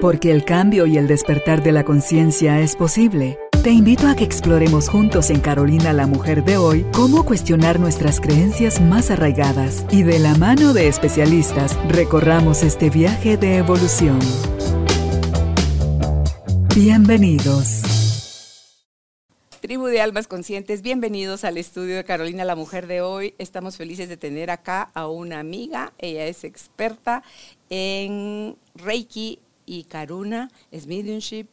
Porque el cambio y el despertar de la conciencia es posible. Te invito a que exploremos juntos en Carolina la Mujer de hoy cómo cuestionar nuestras creencias más arraigadas y de la mano de especialistas recorramos este viaje de evolución. Bienvenidos. Tribu de Almas Conscientes, bienvenidos al estudio de Carolina la Mujer de hoy. Estamos felices de tener acá a una amiga. Ella es experta en Reiki y Karuna, es mediumship,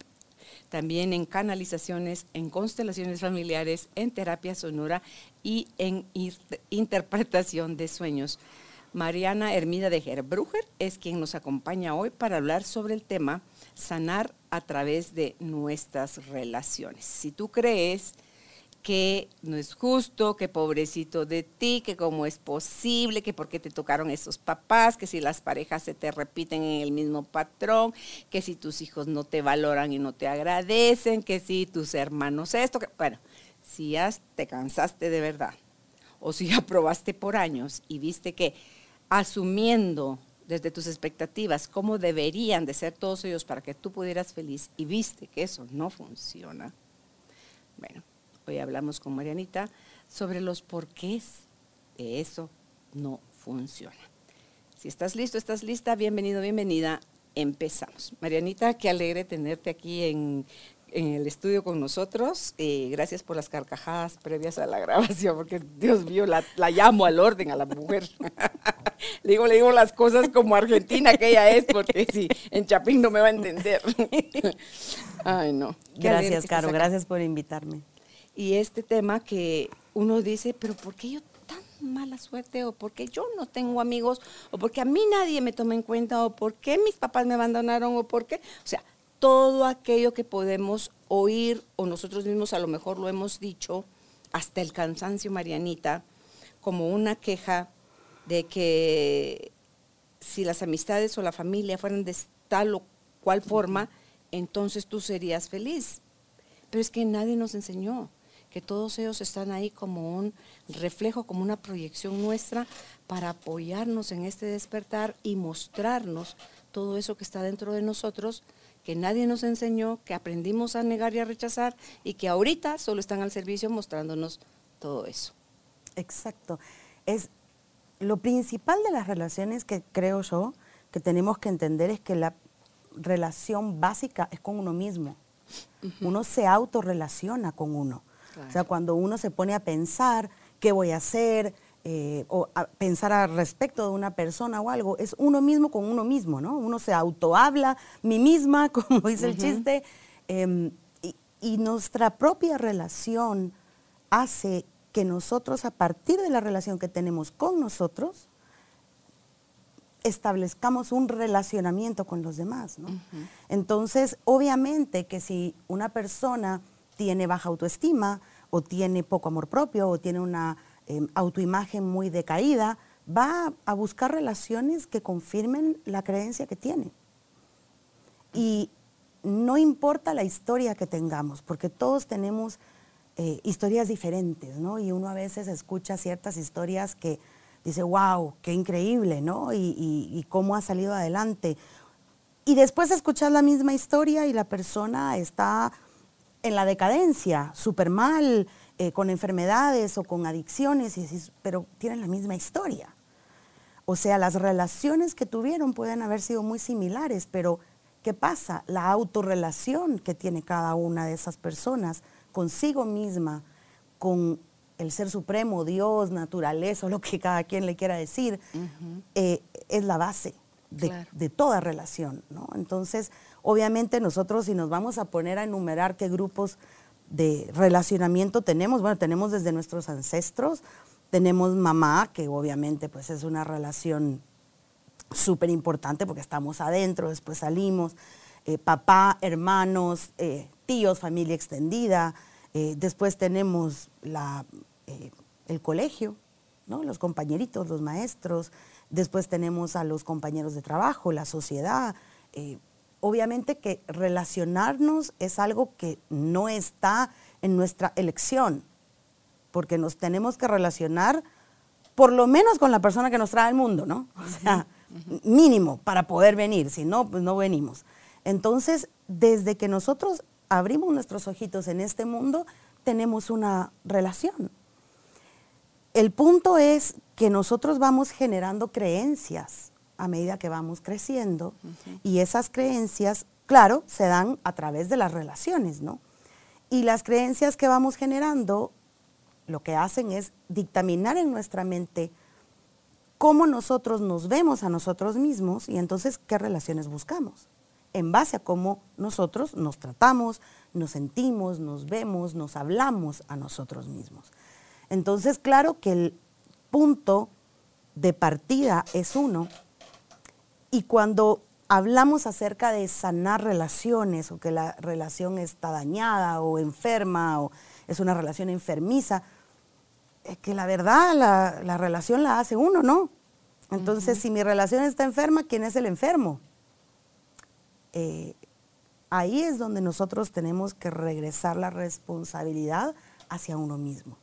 también en canalizaciones, en constelaciones familiares, en terapia sonora y en interpretación de sueños. Mariana Hermida de Gerbruger es quien nos acompaña hoy para hablar sobre el tema sanar a través de nuestras relaciones. Si tú crees que no es justo, que pobrecito de ti, que cómo es posible, que por qué te tocaron esos papás, que si las parejas se te repiten en el mismo patrón, que si tus hijos no te valoran y no te agradecen, que si tus hermanos esto, que bueno, si ya te cansaste de verdad o si ya probaste por años y viste que asumiendo desde tus expectativas cómo deberían de ser todos ellos para que tú pudieras feliz y viste que eso no funciona. Bueno, hoy hablamos con Marianita sobre los porqués de eso no funciona. Si estás listo, estás lista, bienvenido, bienvenida. Empezamos. Marianita, qué alegre tenerte aquí en en el estudio con nosotros. Eh, gracias por las carcajadas previas a la grabación, porque Dios mío, la, llamo al orden a la mujer. le, digo, le digo las cosas como argentina que ella es, porque si en Chapín no me va a entender. Ay, no. gracias, Caro, gracias por invitarme. Y este tema que uno dice, pero ¿por qué yo tan mala suerte? ¿O por qué yo no tengo amigos? ¿O por qué a mí nadie me toma en cuenta? ¿O por qué mis papás me abandonaron? ¿O por qué? O sea, todo aquello que podemos oír o nosotros mismos a lo mejor lo hemos dicho, hasta el cansancio, Marianita, como una queja de que si las amistades o la familia fueran de tal o cual forma, entonces tú serías feliz. Pero es que nadie nos enseñó que todos ellos están ahí como un reflejo, como una proyección nuestra para apoyarnos en este despertar y mostrarnos todo eso que está dentro de nosotros que nadie nos enseñó, que aprendimos a negar y a rechazar y que ahorita solo están al servicio mostrándonos todo eso. Exacto. Es lo principal de las relaciones que creo yo que tenemos que entender es que la relación básica es con uno mismo. Uno se autorrelaciona con uno. O sea, cuando uno se pone a pensar qué voy a hacer, eh, o pensar al respecto de una persona o algo, es uno mismo con uno mismo, ¿no? Uno se autohabla, mí misma, como dice el chiste, em, y, nuestra propia relación hace que nosotros, a partir de la relación que tenemos con nosotros, establezcamos un relacionamiento con los demás, ¿no? Entonces, obviamente que si una persona tiene baja autoestima o tiene poco amor propio o tiene una Em, autoimagen muy decaída, va a buscar relaciones que confirmen la creencia que tiene. Y no importa la historia que tengamos, porque todos tenemos eh, historias diferentes, ¿no? Y uno a veces escucha ciertas historias que dice, wow, qué increíble, ¿no? Y, y cómo ha salido adelante. Y después escuchar la misma historia y la persona está en la decadencia, súper mal, eh, con enfermedades o con adicciones, y pero tienen la misma historia. O sea, las relaciones que tuvieron pueden haber sido muy similares, pero ¿qué pasa? La autorrelación que tiene cada una de esas personas consigo misma, con el ser supremo, Dios, naturaleza, o lo que cada quien le quiera decir, eh, es la base de, de, toda relación. ¿no? Entonces, obviamente nosotros si nos vamos a poner a enumerar qué grupos de relacionamiento tenemos? Bueno, tenemos desde nuestros ancestros, tenemos mamá, que obviamente pues es una relación súper importante porque estamos adentro, después salimos, eh, papá, hermanos, eh, tíos, familia extendida, eh, después tenemos la, el colegio, ¿no? los compañeritos, los maestros, después tenemos a los compañeros de trabajo, la sociedad, obviamente que relacionarnos es algo que no está en nuestra elección, porque nos tenemos que relacionar por lo menos con la persona que nos trae al mundo, ¿no? O sea, mínimo para poder venir, si no, pues no venimos. Entonces, desde que nosotros abrimos nuestros ojitos en este mundo, tenemos una relación. El punto es que nosotros vamos generando creencias a medida que vamos creciendo y esas creencias, claro, se dan a través de las relaciones, ¿no? Y las creencias que vamos generando lo que hacen es dictaminar en nuestra mente cómo nosotros nos vemos a nosotros mismos y entonces qué relaciones buscamos, en base a cómo nosotros nos tratamos, nos sentimos, nos vemos, nos hablamos a nosotros mismos. Entonces, claro que el punto de partida es uno, y cuando hablamos acerca de sanar relaciones o que la relación está dañada o enferma o es una relación enfermiza, es que la verdad la, relación la hace uno, ¿no? Entonces, si mi relación está enferma, ¿quién es el enfermo? Eh, ahí es donde nosotros tenemos que regresar la responsabilidad hacia uno mismo.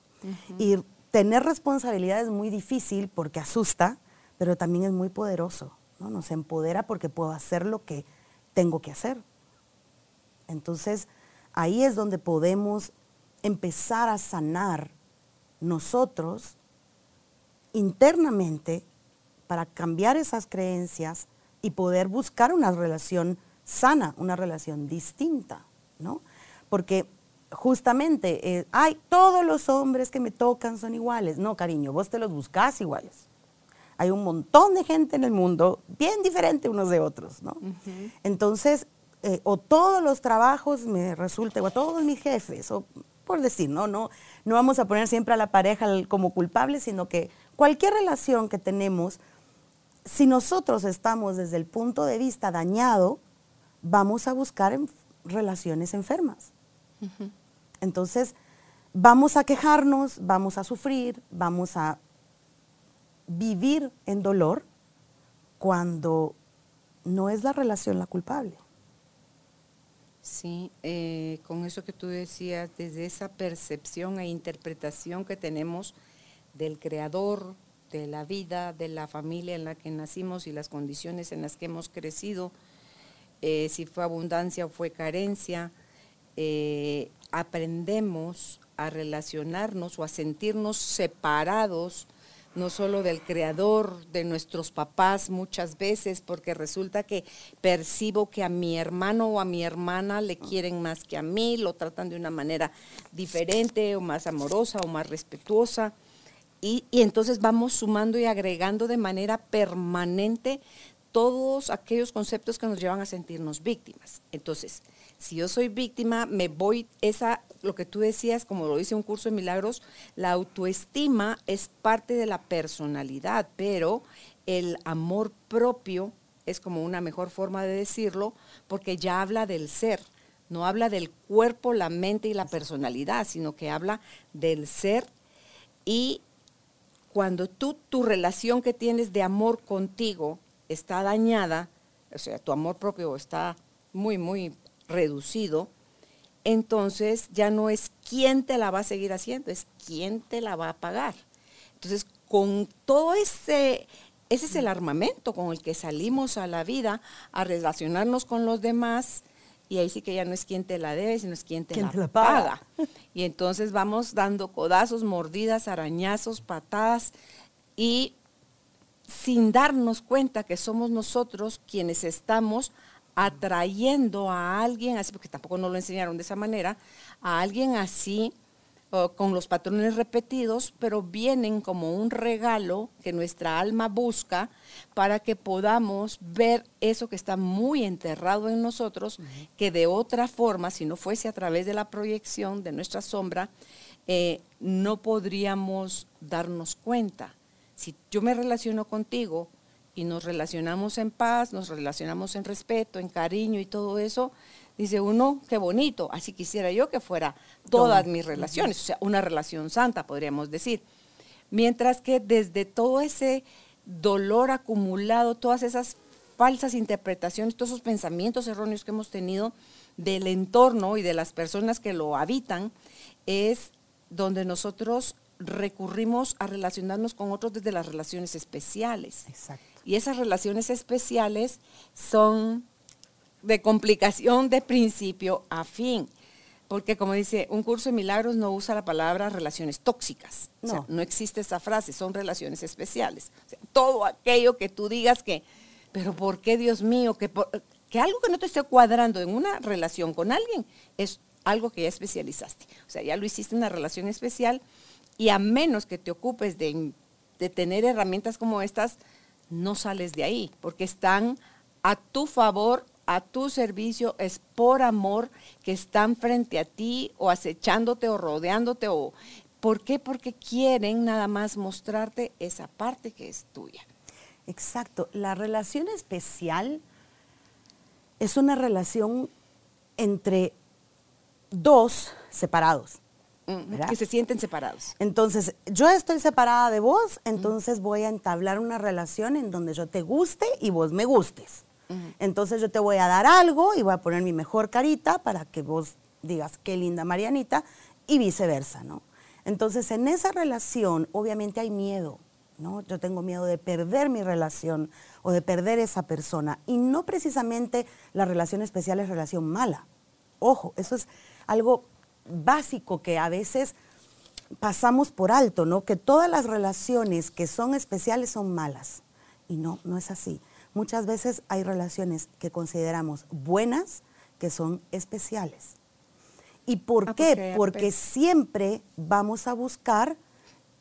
Y tener responsabilidad es muy difícil porque asusta, pero también es muy poderoso. ¿No? Nos empodera porque puedo hacer lo que tengo que hacer. Entonces, ahí es donde podemos empezar a sanar nosotros internamente para cambiar esas creencias y poder buscar una relación sana, una relación distinta, ¿no? Porque justamente, eh, todos los hombres que me tocan son iguales. No, cariño, vos te los buscás iguales. Hay un montón de gente en el mundo bien diferente unos de otros, ¿no? Entonces, eh, o todos los trabajos me resultan, o todos mis jefes, o por decir, ¿no? No, no vamos a poner siempre a la pareja como culpable, sino que cualquier relación que tenemos, si nosotros estamos desde el punto de vista dañado, vamos a buscar relaciones enfermas. Entonces, vamos a quejarnos, vamos a sufrir, vamos a vivir en dolor cuando no es la relación la culpable. Sí, eh, con eso que tú decías, desde esa percepción e interpretación que tenemos del creador, de la vida, de la familia en la que nacimos y las condiciones en las que hemos crecido, eh, si fue abundancia o fue carencia, eh, aprendemos a relacionarnos o a sentirnos separados no solo del creador, de nuestros papás muchas veces, porque resulta que percibo que a mi hermano o a mi hermana le quieren más que a mí, lo tratan de una manera diferente o más amorosa o más respetuosa. Y, y entonces vamos sumando y agregando de manera permanente todos aquellos conceptos que nos llevan a sentirnos víctimas. Entonces, si yo soy víctima, me voy, esa, lo que tú decías, como lo dice un curso de milagros, la autoestima es parte de la personalidad, pero el amor propio es como una mejor forma de decirlo, porque ya habla del ser, no habla del cuerpo, la mente y la personalidad, sino que habla del ser. Y cuando tú tu relación que tienes de amor contigo está dañada, o sea, tu amor propio está muy, muy reducido, entonces ya no es quién te la va a seguir haciendo, es quién te la va a pagar. Entonces, con todo ese, ese es el armamento con el que salimos a la vida a relacionarnos con los demás. Y ahí sí que ya no es quién te la debe, sino es quién te, la, paga. paga. Y entonces vamos dando codazos, mordidas, arañazos, patadas y sin darnos cuenta que somos nosotros quienes estamos atrayendo a alguien así, porque tampoco nos lo enseñaron de esa manera, a alguien así, con los patrones repetidos, pero vienen como un regalo que nuestra alma busca para que podamos ver eso que está muy enterrado en nosotros, que de otra forma, si no fuese a través de la proyección de nuestra sombra, eh, no podríamos darnos cuenta. Si yo me relaciono contigo y nos relacionamos en paz, nos relacionamos en respeto, en cariño y todo eso, dice uno, qué bonito, así quisiera yo que fuera todas mis relaciones, o sea, una relación santa, podríamos decir. Mientras que desde todo ese dolor acumulado, todas esas falsas interpretaciones, todos esos pensamientos erróneos que hemos tenido del entorno y de las personas que lo habitan, es donde nosotros recurrimos a relacionarnos con otros desde las relaciones especiales. Exacto. Y esas relaciones especiales son de complicación de principio a fin. Porque como dice, un curso de milagros no usa la palabra relaciones tóxicas. No, o sea, no existe esa frase, son relaciones especiales. todo aquello que tú digas que, pero ¿por qué Dios mío? Que, que algo que no te esté cuadrando en una relación con alguien es algo que ya especializaste. O sea, ya lo hiciste en una relación especial y a menos que te ocupes de, de tener herramientas como estas, no sales de ahí, porque están a tu favor a tu servicio es por amor que están frente a ti o acechándote o rodeándote o ¿por qué? Porque quieren nada más mostrarte esa parte que es tuya. Exacto, la relación especial es una relación entre dos separados. Que se sienten separados. Entonces, yo estoy separada de vos, entonces voy a entablar una relación en donde yo te guste y vos me gustes. Entonces yo te voy a dar algo y voy a poner mi mejor carita para que vos digas qué linda Marianita y viceversa, ¿no? Entonces en esa relación obviamente hay miedo, ¿no? Yo tengo miedo de perder mi relación o de perder esa persona y no precisamente la relación especial es relación mala. Ojo, eso es algo básico que a veces pasamos por alto, ¿no? Que todas las relaciones que son especiales son malas. Y no, no es así. Muchas veces hay relaciones que consideramos buenas que son especiales. ¿Y por ah, qué? Porque siempre vamos a buscar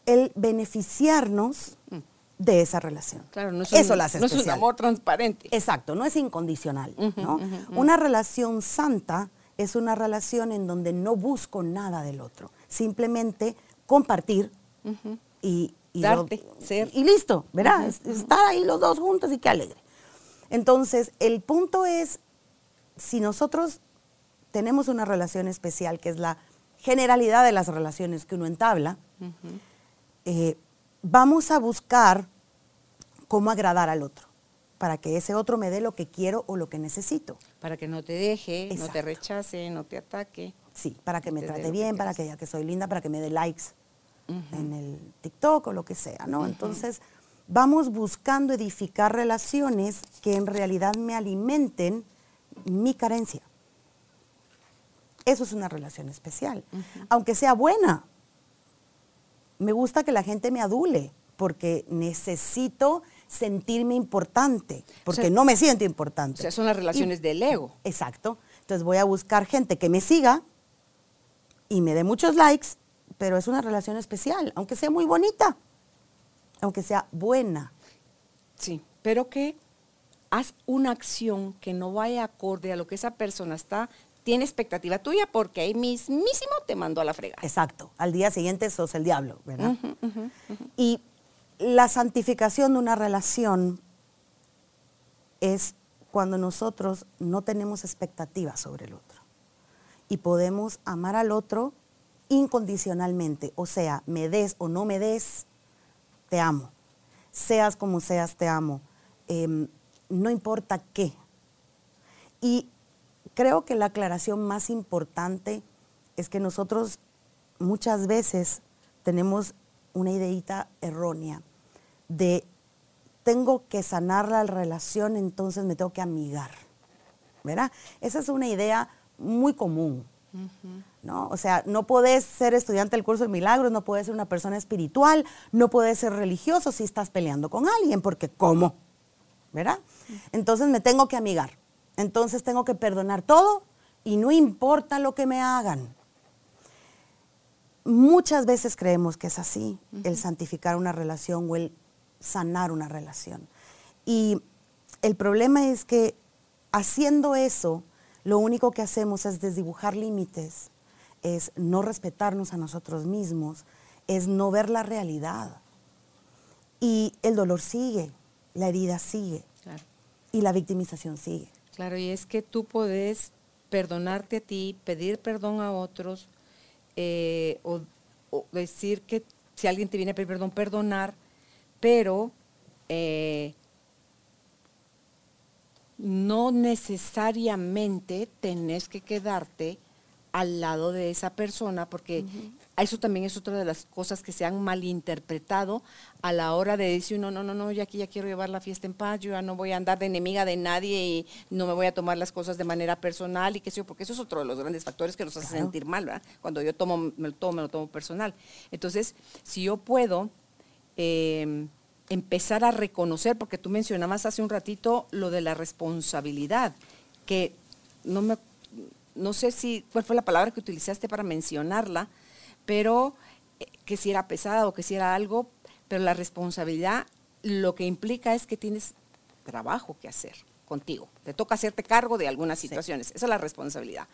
el beneficiarnos mm. de esa relación. Claro, no es un, Eso la hace no es un amor transparente. Exacto, no es incondicional. Una relación santa es una relación en donde no busco nada del otro, simplemente compartir y, Darte, ser. Y listo, ¿verdad? Estar ahí los dos juntos y qué alegre. Entonces, el punto es, si nosotros tenemos una relación especial, que es la generalidad de las relaciones que uno entabla, eh, vamos a buscar cómo agradar al otro, para que ese otro me dé lo que quiero o lo que necesito. Para que no te deje, no te rechace, no te ataque. Sí, para que me trate bien, para que diga que soy linda, para que me dé likes en el TikTok o lo que sea, ¿no? Entonces, vamos buscando edificar relaciones que en realidad me alimenten mi carencia. Eso es una relación especial, aunque sea buena. Me gusta que la gente me adule porque necesito sentirme importante, porque no me siento importante. O sea, son las relaciones del ego. Exacto. Entonces voy a buscar gente que me siga y me dé muchos likes, pero es una relación especial, aunque sea muy bonita aunque sea buena. Sí, pero que haz una acción que no vaya acorde a lo que esa persona está, tiene expectativa tuya porque ahí mismísimo te mandó a la fregada. Exacto, al día siguiente sos el diablo, ¿verdad? Y la santificación de una relación es cuando nosotros no tenemos expectativas sobre el otro y podemos amar al otro incondicionalmente, o sea, me des o no me des, te amo. Seas como seas, te amo. Em, no importa qué. Y creo que la aclaración más importante es que nosotros muchas veces tenemos una ideita errónea de tengo que sanar la relación, entonces me tengo que amigar. ¿Verdad? Esa es una idea muy común. ¿no? O sea, no puedes ser estudiante del curso de milagros, no puedes ser una persona espiritual, no puedes ser religioso si estás peleando con alguien, porque ¿cómo? ¿Verdad? Entonces me tengo que amigar. Entonces tengo que perdonar todo y no importa lo que me hagan. Muchas veces creemos que es así, el santificar una relación o el sanar una relación. Y el problema es que haciendo eso, lo único que hacemos es desdibujar límites, es no respetarnos a nosotros mismos, es no ver la realidad. Y el dolor sigue, la herida sigue y la victimización sigue. Claro, y es que tú puedes perdonarte a ti, pedir perdón a otros, eh, o, decir que si alguien te viene a pedir perdón, perdonar, pero eh, no necesariamente tenés que quedarte al lado de esa persona porque eso también es otra de las cosas que se han malinterpretado a la hora de decir, no, no, no, no, ya aquí ya quiero llevar la fiesta en paz, yo ya no voy a andar de enemiga de nadie y no me voy a tomar las cosas de manera personal y qué sé yo, porque eso es otro de los grandes factores que nos hace sentir mal, ¿verdad? Cuando yo tomo, me lo tomo, me lo tomo personal. Entonces, si yo puedo em, empezar a reconocer, porque tú mencionabas hace un ratito lo de la responsabilidad, que no me, no sé si, cuál fue la palabra que utilizaste para mencionarla, pero eh, que si era pesada o que si era algo, pero la responsabilidad lo que implica es que tienes trabajo que hacer contigo. Te toca hacerte cargo de algunas situaciones. Esa es la responsabilidad.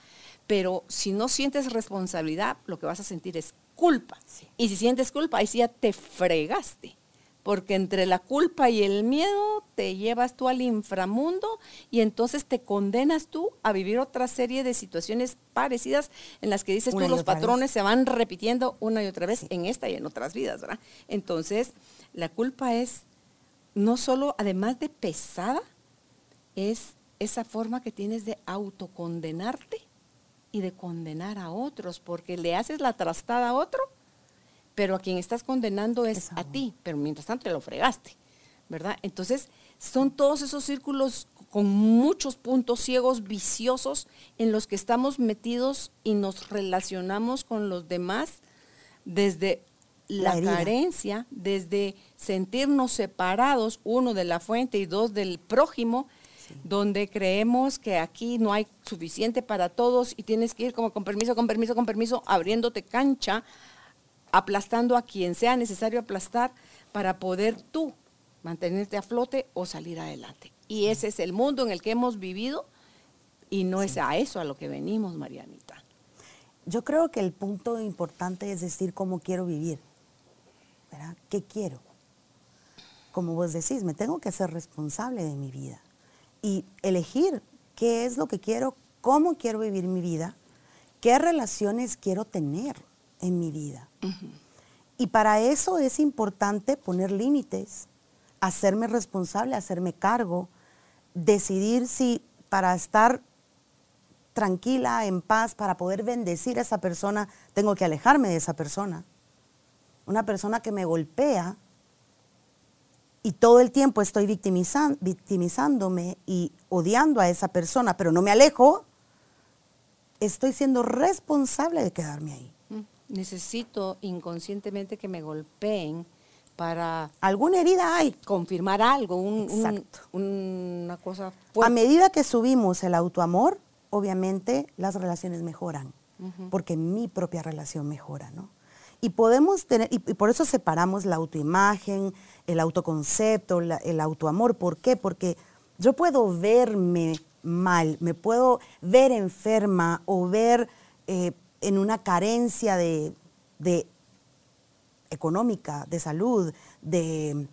Pero si no sientes responsabilidad, lo que vas a sentir es culpa. Y si sientes culpa, ahí sí ya te fregaste porque entre la culpa y el miedo te llevas tú al inframundo y entonces te condenas tú a vivir otra serie de situaciones parecidas en las que dices tú los patrones se van repitiendo una y otra vez en esta y en otras vidas, ¿verdad? Entonces, la culpa es no solo, además de pesada, es esa forma que tienes de autocondenarte y de condenar a otros, porque le haces la trastada a otro pero a quien estás condenando es a ti, pero mientras tanto te lo fregaste, ¿verdad? Entonces, son todos esos círculos con muchos puntos ciegos viciosos en los que estamos metidos y nos relacionamos con los demás desde la, carencia, desde sentirnos separados, uno de la fuente y dos del prójimo, donde creemos que aquí no hay suficiente para todos y tienes que ir como con permiso, con permiso, con permiso, abriéndote cancha aplastando a quien sea necesario aplastar para poder tú mantenerte a flote o salir adelante. Y ese es el mundo en el que hemos vivido y no es a eso a lo que venimos, Marianita. Yo creo que el punto importante es decir cómo quiero vivir. ¿verdad? ¿Qué quiero? Como vos decís, me tengo que ser responsable de mi vida y elegir qué es lo que quiero, cómo quiero vivir mi vida, qué relaciones quiero tener en mi vida. Y para eso es importante poner límites, hacerme responsable, hacerme cargo, decidir si para estar tranquila, en paz, para poder bendecir a esa persona, tengo que alejarme de esa persona. Una persona que me golpea y todo el tiempo estoy victimizándome y odiando a esa persona, pero no me alejo, estoy siendo responsable de quedarme ahí necesito inconscientemente que me golpeen para... Alguna herida hay. Confirmar algo, una cosa A medida que subimos el autoamor, obviamente las relaciones mejoran, porque mi propia relación mejora, ¿no? Y podemos tener, y, por eso separamos la autoimagen, el autoconcepto, el autoamor. ¿Por qué? Porque yo puedo verme mal, me puedo ver enferma o ver eh, en una carencia de, económica, de salud, de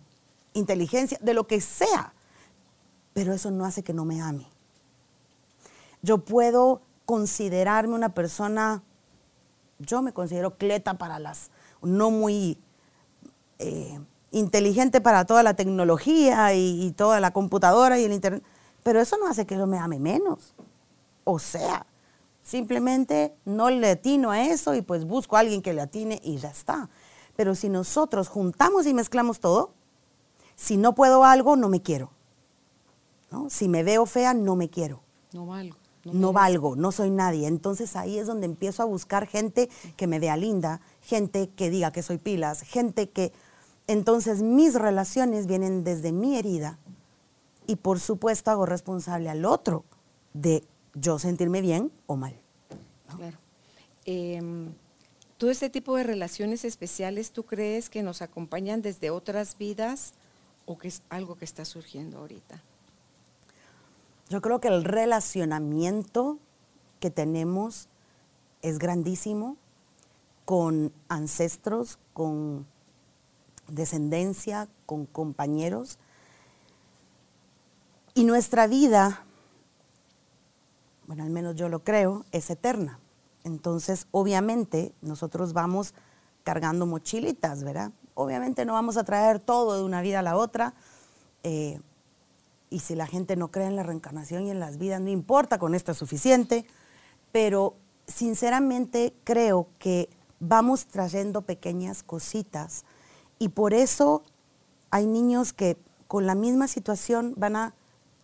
inteligencia, de lo que sea. Pero eso no hace que no me ame. Yo puedo considerarme una persona, yo me considero cleta para las, no muy eh, inteligente para toda la tecnología y, y, toda la computadora y el internet, pero eso no hace que yo me ame menos. O sea, Simplemente no le atino a eso y pues busco a alguien que le atine y ya está. Pero si nosotros juntamos y mezclamos todo, si no puedo algo, no me quiero. ¿no? Si me veo fea, no me quiero. No valgo. No, no valgo, no soy nadie. Entonces ahí es donde empiezo a buscar gente que me vea linda, gente que diga que soy pilas, gente que... Entonces mis relaciones vienen desde mi herida y por supuesto hago responsable al otro de yo sentirme bien o mal. Claro. Em, todo este tipo de relaciones especiales, ¿tú crees que nos acompañan desde otras vidas o que es algo que está surgiendo ahorita? Yo creo que el relacionamiento que tenemos es grandísimo con ancestros, con descendencia, con compañeros. Y nuestra vida bueno, al menos yo lo creo, es eterna. Entonces, obviamente, nosotros vamos cargando mochilitas, ¿verdad? Obviamente no vamos a traer todo de una vida a la otra. Eh, y si la gente no cree en la reencarnación y en las vidas, no importa, con esto es suficiente. Pero sinceramente creo que vamos trayendo pequeñas cositas y por eso hay niños que con la misma situación van a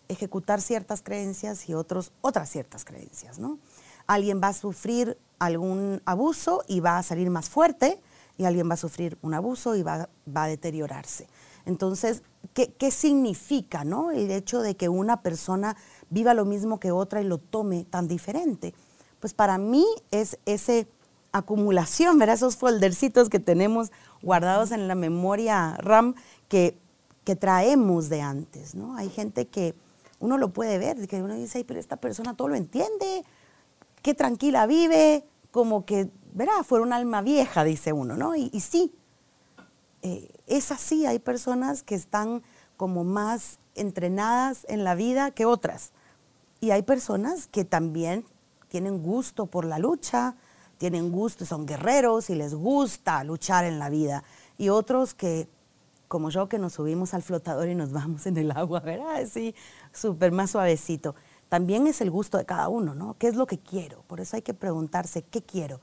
ejecutar ciertas creencias y otros otras ciertas creencias, ¿no? Alguien va a sufrir algún abuso y va a salir más fuerte y alguien va a sufrir un abuso y va, va a deteriorarse. Entonces, ¿qué, ¿qué, significa ¿no? el hecho de que una persona viva lo mismo que otra y lo tome tan diferente? Pues para mí es esa acumulación, ¿verdad? esos foldercitos que tenemos guardados en la memoria RAM que, que traemos de antes. ¿no? Hay gente que uno lo puede ver, que uno dice, Ay, pero esta persona todo lo entiende, qué tranquila vive, como que, verá, fuera un alma vieja, dice uno, ¿no? Y, sí, eh, es así, hay personas que están como más entrenadas en la vida que otras. Y hay personas que también tienen gusto por la lucha, tienen gusto, son guerreros y les gusta luchar en la vida. Y otros que, como yo, que nos subimos al flotador y nos vamos en el agua, ¿verdad? Sí, súper más suavecito. También es el gusto de cada uno, ¿no? ¿Qué es lo que quiero? Por eso hay que preguntarse, ¿qué quiero?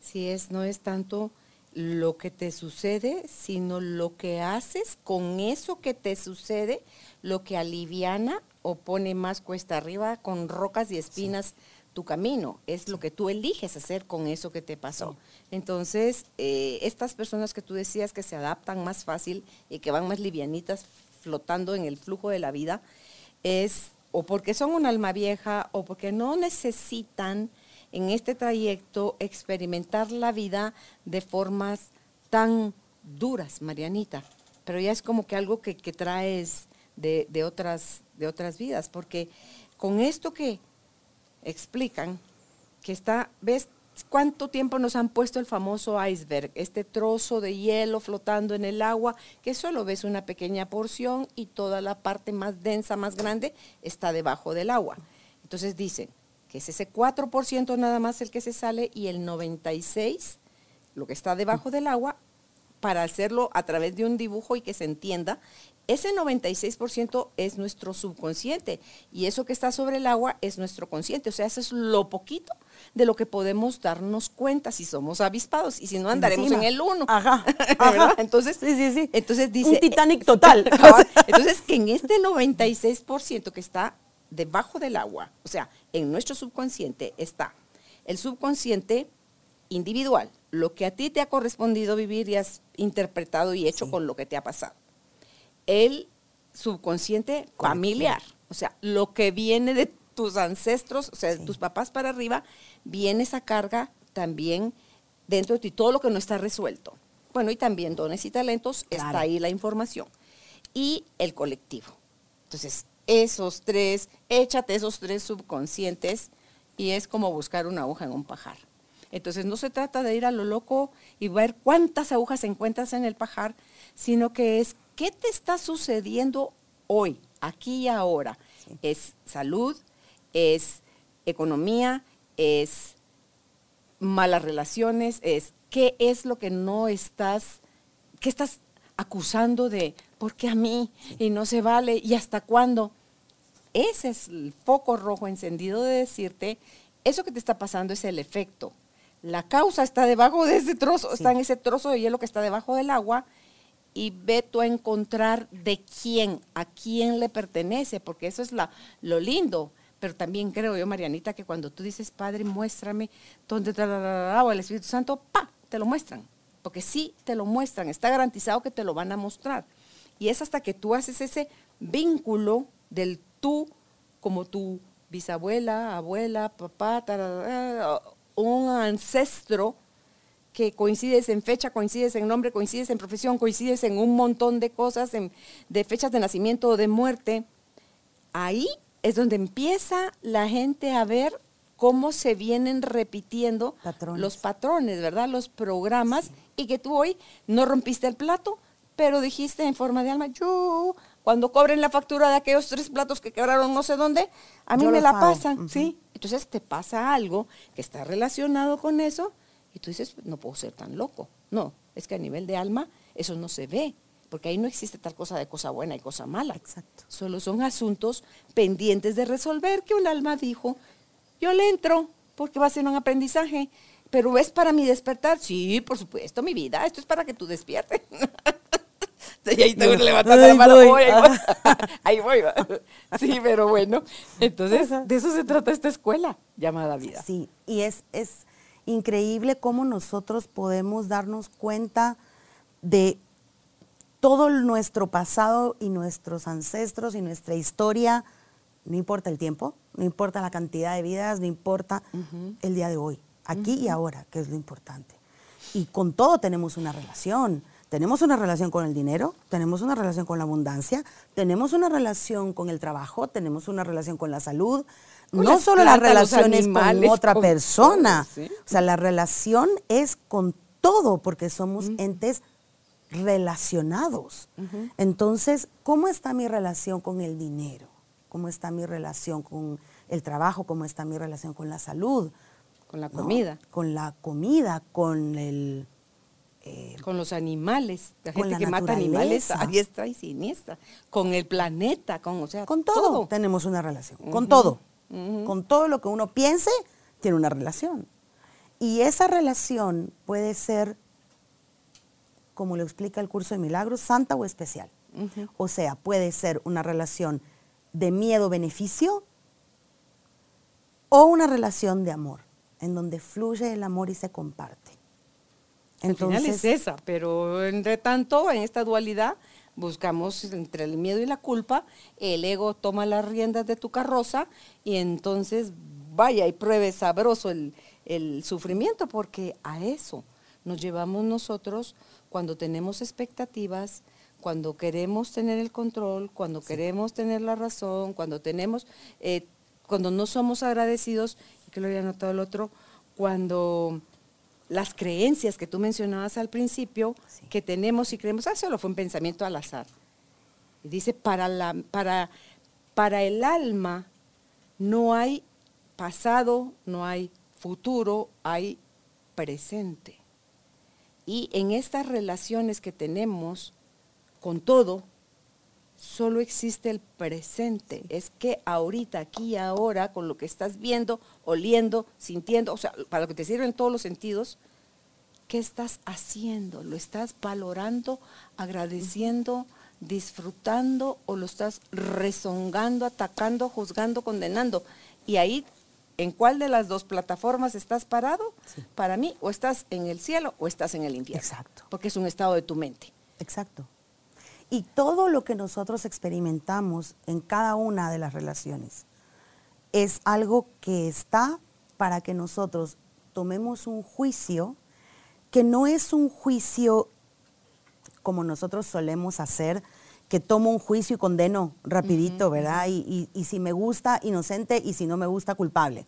Sí, es, no es tanto lo que te sucede, sino lo que haces con eso que te sucede, lo que aliviana o pone más cuesta arriba con rocas y espinas tu camino. Es lo que tú eliges hacer con eso que te pasó. Entonces, eh, estas personas que tú decías que se adaptan más fácil y que van más livianitas flotando en el flujo de la vida, es o porque son un alma vieja o porque no necesitan en este trayecto experimentar la vida de formas tan duras, Marianita. Pero ya es como que algo que, traes de, otras, de otras vidas, porque con esto que explican, que está, ¿ves cuánto tiempo nos han puesto el famoso iceberg? Este trozo de hielo flotando en el agua, que solo ves una pequeña porción y toda la parte más densa, más grande, está debajo del agua. Entonces dicen, que es ese 4% nada más el que se sale y el 96%, lo que está debajo del agua, para hacerlo a través de un dibujo y que se entienda, ese 96% es nuestro subconsciente y eso que está sobre el agua es nuestro consciente. O sea, eso es lo poquito de lo que podemos darnos cuenta si somos avispados y si no andaremos en el 1. Ajá, Entonces, sí, sí, sí. entonces dice... Un Titanic total. entonces, que en este 96% que está debajo del agua, o sea, en nuestro subconsciente está el subconsciente individual, lo que a ti te ha correspondido vivir y has interpretado y hecho con lo que te ha pasado. El subconsciente familiar, o sea, lo que viene de tus ancestros, o sea, de tus papás para arriba, viene esa carga también dentro de ti, todo lo que no está resuelto. Bueno, y también dones y talentos, está ahí la información. Y el colectivo. Entonces, esos tres, échate esos tres subconscientes y es como buscar una aguja en un pajar. Entonces no se trata de ir a lo loco y ver cuántas agujas encuentras en el pajar, sino que es qué te está sucediendo hoy, aquí y ahora. Es salud, es economía, es malas relaciones, es qué es lo que no estás, qué estás acusando de, ¿por qué a mí? Y no se vale, ¿y hasta cuándo? ese es el foco rojo encendido de decirte, eso que te está pasando es el efecto. La causa está debajo de ese trozo, está en ese trozo de hielo que está debajo del agua y ve tú a encontrar de quién, a quién le pertenece, porque eso es la, lo lindo. Pero también creo yo, Marianita, que cuando tú dices, Padre, muéstrame dónde o el Espíritu Santo, pa, te lo muestran. Porque sí te lo muestran, está garantizado que te lo van a mostrar. Y es hasta que tú haces ese vínculo del tú, como tu bisabuela, abuela, papá, un ancestro que coincides en fecha, coincides en nombre, coincides en profesión, coincides en un montón de cosas, de fechas de nacimiento o de muerte, ahí es donde empieza la gente a ver cómo se vienen repitiendo los patrones, ¿verdad? Los programas y que tú hoy no rompiste el plato, pero dijiste en forma de alma, yo cuando cobren la factura de aquellos tres platos que quebraron no sé dónde, a mí me la pasan, ¿sí? Entonces te pasa algo que está relacionado con eso y tú dices, no puedo ser tan loco. No, es que a nivel de alma eso no se ve, porque ahí no existe tal cosa de cosa buena y cosa mala. Exacto. Solo son asuntos pendientes de resolver que un alma dijo, yo le entro porque va a ser un aprendizaje. pero es para mi despertar. Sí, por supuesto, mi vida, esto es para que tú despiertes. y ahí tengo levantar la mano. Voy. Ahí voy. Sí, pero bueno. Entonces, de eso se trata esta escuela llamada vida. Sí, y es, es increíble cómo nosotros podemos darnos cuenta de todo nuestro pasado y nuestros ancestros y nuestra historia, no importa el tiempo, no importa la cantidad de vidas, no importa el día de hoy, aquí y ahora, que es lo importante. Y con todo tenemos una relación. Tenemos una relación con el dinero, tenemos una relación con la abundancia, tenemos una relación con el trabajo, tenemos una relación con la salud. no solo las relaciones con otra persona, o sea, la relación es con todo porque somos entes relacionados. Entonces, ¿cómo está mi relación con el dinero? ¿Cómo está mi relación con el trabajo? ¿Cómo está mi relación con la salud? Con la comida. Con la comida, con el... Eh, con los animales, la gente que mata animales a diestra y siniestra, con el planeta, con, o sea, con todo, tenemos una relación, con todo, con todo lo que uno piense, tiene una relación. Y esa relación puede ser como lo explica el curso de milagros, santa o especial. O sea, puede ser una relación de miedo-beneficio o una relación de amor, en donde fluye el amor y se comparte. Entonces, Al final es esa, pero entre tanto, en esta dualidad, buscamos entre el miedo y la culpa, el ego toma las riendas de tu carroza y entonces vaya y pruebe sabroso el, el sufrimiento, porque a eso nos llevamos nosotros cuando tenemos expectativas, cuando queremos tener el control, cuando queremos tener la razón, cuando tenemos, eh, cuando no somos agradecidos, y que lo había notado el otro, cuando las creencias que tú mencionabas al principio, que tenemos y creemos, ah, solo fue un pensamiento al azar. Y dice, para, la, para, para el alma no hay pasado, no hay futuro, hay presente. Y en estas relaciones que tenemos con todo, solo existe el presente. Es que ahorita, aquí y ahora, con lo que estás viendo, oliendo, sintiendo, o sea, para lo que te sirven todos los sentidos, ¿qué estás haciendo? ¿Lo estás valorando, agradeciendo, disfrutando o lo estás rezongando, atacando, juzgando, condenando? Y ahí en cuál de las dos plataformas estás parado, para mí, o estás en el cielo o estás en el infierno. Exacto. Porque es un estado de tu mente. Exacto. Y todo lo que nosotros experimentamos en cada una de las relaciones es algo que está para que nosotros tomemos un juicio que no es un juicio como nosotros solemos hacer, que tomo un juicio y condeno rapidito, ¿verdad? Y, si me gusta, inocente, y si no me gusta, culpable.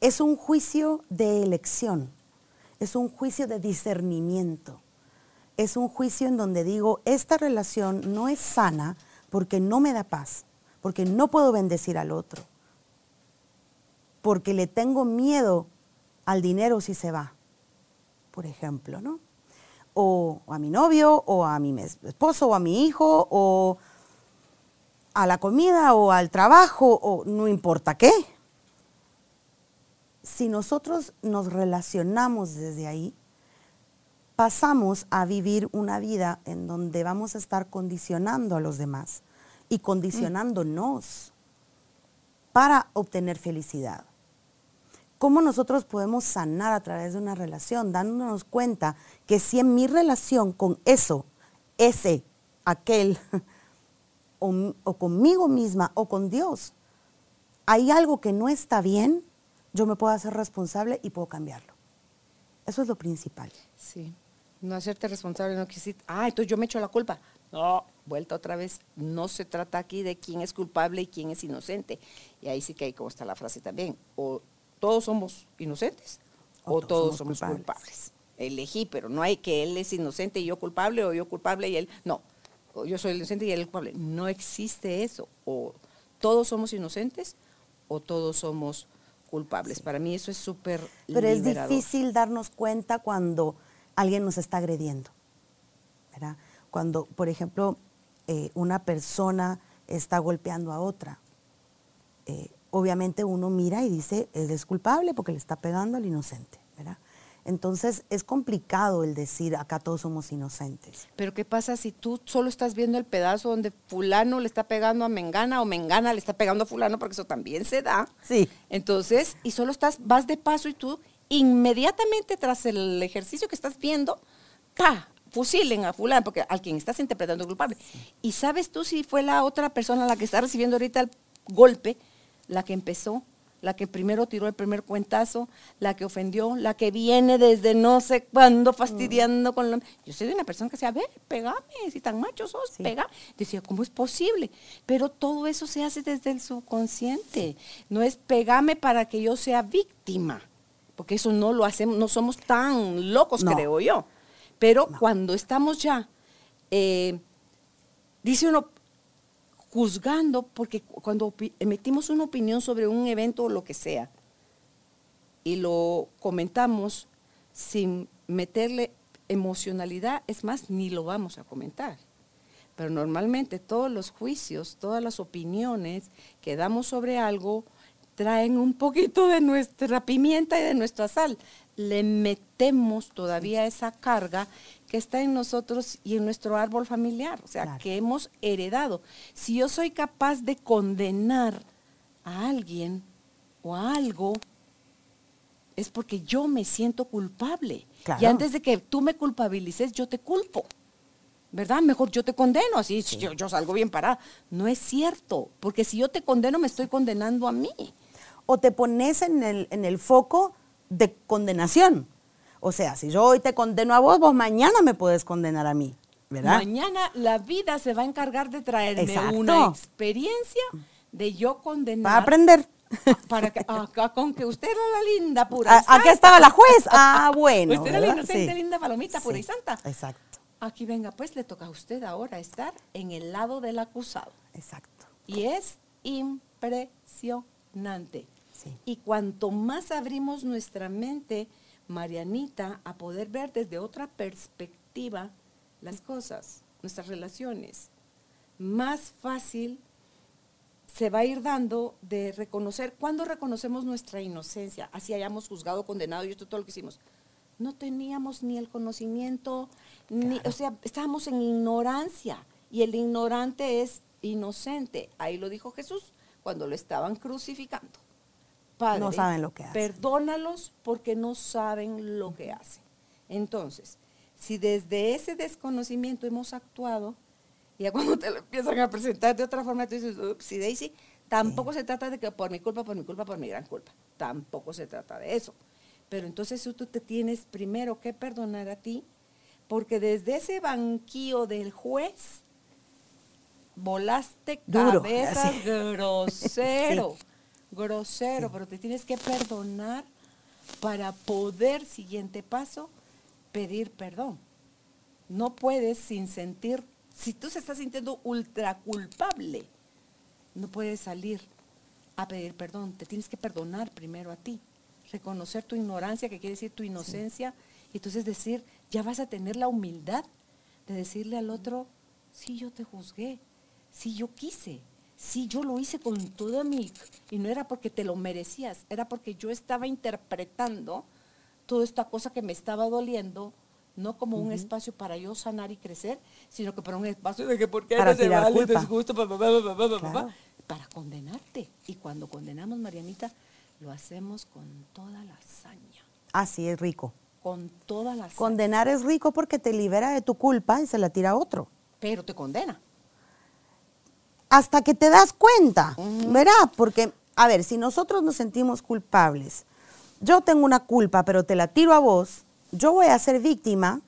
Es un juicio de elección, es un juicio de discernimiento, es un juicio en donde digo, esta relación no es sana porque no me da paz, porque no puedo bendecir al otro, porque le tengo miedo al dinero si se va, por ejemplo, ¿no? o a mi novio, o a mi esposo, o a mi hijo, o a la comida, o al trabajo, o no importa qué. Si nosotros nos relacionamos desde ahí, pasamos a vivir una vida en donde vamos a estar condicionando a los demás y condicionándonos para obtener felicidad. ¿Cómo nosotros podemos sanar a través de una relación? Dándonos cuenta que si en mi relación con eso, ese, aquel, o, o, conmigo misma o con Dios, hay algo que no está bien, yo me puedo hacer responsable y puedo cambiarlo. Eso es lo principal. Sí. No hacerte responsable, no decir, ah, entonces yo me echo la culpa. No, vuelta otra vez, no se trata aquí de quién es culpable y quién es inocente. Y ahí sí que hay como está la frase también. O todos somos inocentes o, todos, somos, culpables. Elegí, pero no hay que él es inocente y yo culpable o yo culpable y él no. O yo soy inocente y él es culpable. No existe eso. O todos somos inocentes o todos somos culpables. Para mí eso es súper Pero es difícil darnos cuenta cuando alguien nos está agrediendo. ¿verdad? Cuando, por ejemplo, eh, una persona está golpeando a otra. Eh, obviamente uno mira y dice, él es culpable porque le está pegando al inocente, ¿verdad? Entonces es complicado el decir acá todos somos inocentes. Pero ¿qué pasa si tú solo estás viendo el pedazo donde fulano le está pegando a Mengana o Mengana le está pegando a fulano porque eso también se da? Sí. Entonces, y solo estás, vas de paso y tú inmediatamente tras el ejercicio que estás viendo, ¡pa! fusilen a fulano, porque al quien estás interpretando culpable. Y sabes tú si fue la otra persona la que está recibiendo ahorita el golpe, la que empezó, la que primero tiró el primer cuentazo, la que ofendió, la que viene desde no sé cuándo fastidiando con la... Yo soy de una persona que decía, a ver, pegame, si tan macho sos, pega. Decía, ¿cómo es posible? Pero todo eso se hace desde el subconsciente. No es pegame para que yo sea víctima, porque eso no lo hacemos, no somos tan locos, creo yo. Pero cuando estamos ya, eh, dice uno, juzgando, porque cuando emitimos una opinión sobre un evento o lo que sea, y lo comentamos sin meterle emocionalidad, es más, ni lo vamos a comentar. Pero normalmente todos los juicios, todas las opiniones que damos sobre algo, traen un poquito de nuestra pimienta y de nuestra sal. Le metemos todavía esa carga que está en nosotros y en nuestro árbol familiar, o sea, que hemos heredado. Si yo soy capaz de condenar a alguien o a algo, es porque yo me siento culpable. Y antes de que tú me culpabilices, yo te culpo. ¿verdad? Mejor yo te condeno, así yo, yo, salgo bien parada. No es cierto, porque si yo te condeno, me estoy condenando a mí o te pones en el, en el foco de condenación. O sea, si yo hoy te condeno a vos, vos mañana me puedes condenar a mí, ¿verdad? Mañana la vida se va a encargar de traerme una experiencia de yo condenar. Para aprender. Para que, acá, con que usted era la linda, pura y Aquí estaba la juez. Ah, bueno. Usted era la inocente, linda palomita, pura y santa. Exacto. Aquí venga, pues le toca a usted ahora estar en el lado del acusado. Exacto. Y es impresionante. Y cuanto más abrimos nuestra mente, Marianita, a poder ver desde otra perspectiva las cosas, nuestras relaciones, más fácil se va a ir dando de reconocer, cuando reconocemos nuestra inocencia, así hayamos juzgado, condenado y esto todo lo que hicimos. No teníamos ni el conocimiento, ni, o sea, estábamos en ignorancia y el ignorante es inocente. Ahí lo dijo Jesús cuando lo estaban crucificando no saben lo que hacen. Perdónalos porque no saben lo que hacen. Entonces, si desde ese desconocimiento hemos actuado, ya cuando te lo empiezan a presentar de otra forma, tú dices, si Daisy, tampoco se trata de que por mi culpa, por mi culpa, por mi gran culpa. Tampoco se trata de eso. Pero entonces tú te tienes primero que perdonar a ti, porque desde ese banquillo del juez, volaste Duro, cabezas grosero grosero, pero te tienes que perdonar para poder, siguiente paso, pedir perdón. No puedes sin sentir, si tú se estás sintiendo ultra culpable, no puedes salir a pedir perdón. Te tienes que perdonar primero a ti, reconocer tu ignorancia, que quiere decir tu inocencia, y entonces decir, ya vas a tener la humildad de decirle al otro, sí, yo te juzgué, sí, yo quise, Sí, yo lo hice con todo mi... Y no era porque te lo merecías, era porque yo estaba interpretando toda esta cosa que me estaba doliendo, no como un espacio para yo sanar y crecer, sino que para un espacio de que por qué para no se vale desgusto, para condenarte. Y cuando condenamos, Marianita, lo hacemos con toda la hazaña. Así es rico. Con toda la hazaña. Condenar es rico porque te libera de tu culpa y se la tira a otro. Pero te condena hasta que te das cuenta, ¿verdad? Porque, a ver, si nosotros nos sentimos culpables, yo tengo una culpa, pero te la tiro a vos, yo voy a ser víctima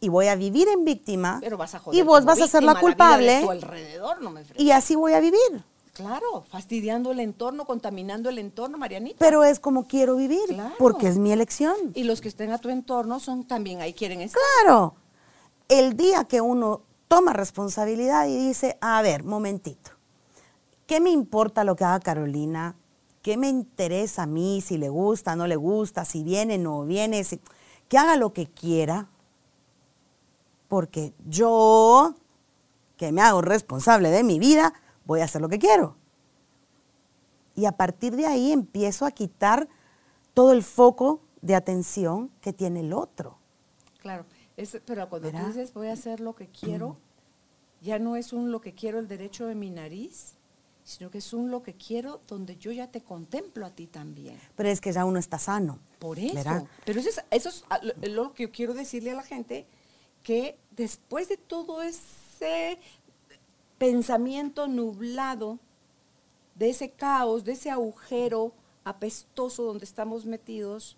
y voy a vivir en víctima pero vas a y vos vas a ser la culpable tu alrededor, no me y así voy a vivir. Claro, fastidiando el entorno, contaminando el entorno, Marianita. Pero es como quiero vivir, porque es mi elección. Y los que estén a tu entorno son también ahí quieren estar. Claro. El día que uno toma responsabilidad y dice, a ver, momentito, ¿qué me importa lo que haga Carolina? ¿Qué me interesa a mí si le gusta, no le gusta, si viene, no viene? que haga lo que quiera, porque yo, que me hago responsable de mi vida, voy a hacer lo que quiero. Y a partir de ahí empiezo a quitar todo el foco de atención que tiene el otro. Claro, pero cuando tú dices voy a hacer lo que quiero, ya no es un lo que quiero el derecho de mi nariz, sino que es un lo que quiero donde yo ya te contemplo a ti también. Pero es que ya uno está sano. Por eso. Pero eso es, eso es ah, lo que yo quiero decirle a la gente, que después de todo ese pensamiento nublado, de ese caos, de ese agujero apestoso donde estamos metidos,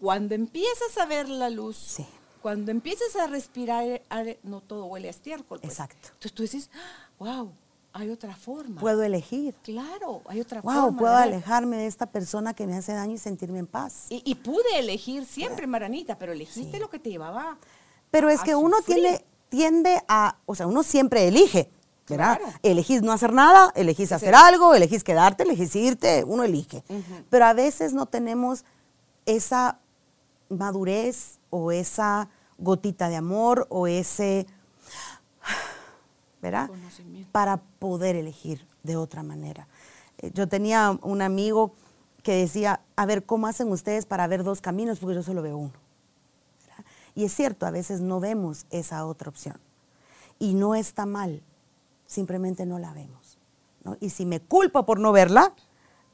cuando empiezas a ver la luz, cuando empiezas a respirar, no todo huele a estiércol. Pues. Exacto. Entonces tú dices, wow, hay otra forma. Puedo elegir. Claro, hay otra forma. Wow, puedo alejarme de esta persona que me hace daño y sentirme en paz. Y, pude elegir siempre, Maranita, pero elegiste lo que te llevaba. Pero es que uno tiene, tiende a, o sea, uno siempre elige. ¿verdad? Elegís no hacer nada, elegís hacer algo, elegís quedarte, elegís irte, uno elige. Pero a veces no tenemos esa madurez o esa gotita de amor o ese, ¿verdad? Para poder elegir de otra manera. Eh, yo tenía un amigo que decía, a ver, ¿cómo hacen ustedes para ver dos caminos? Porque yo solo veo uno. Y es cierto, a veces no vemos esa otra opción. Y no está mal, simplemente no la vemos. Y si me culpo por no verla,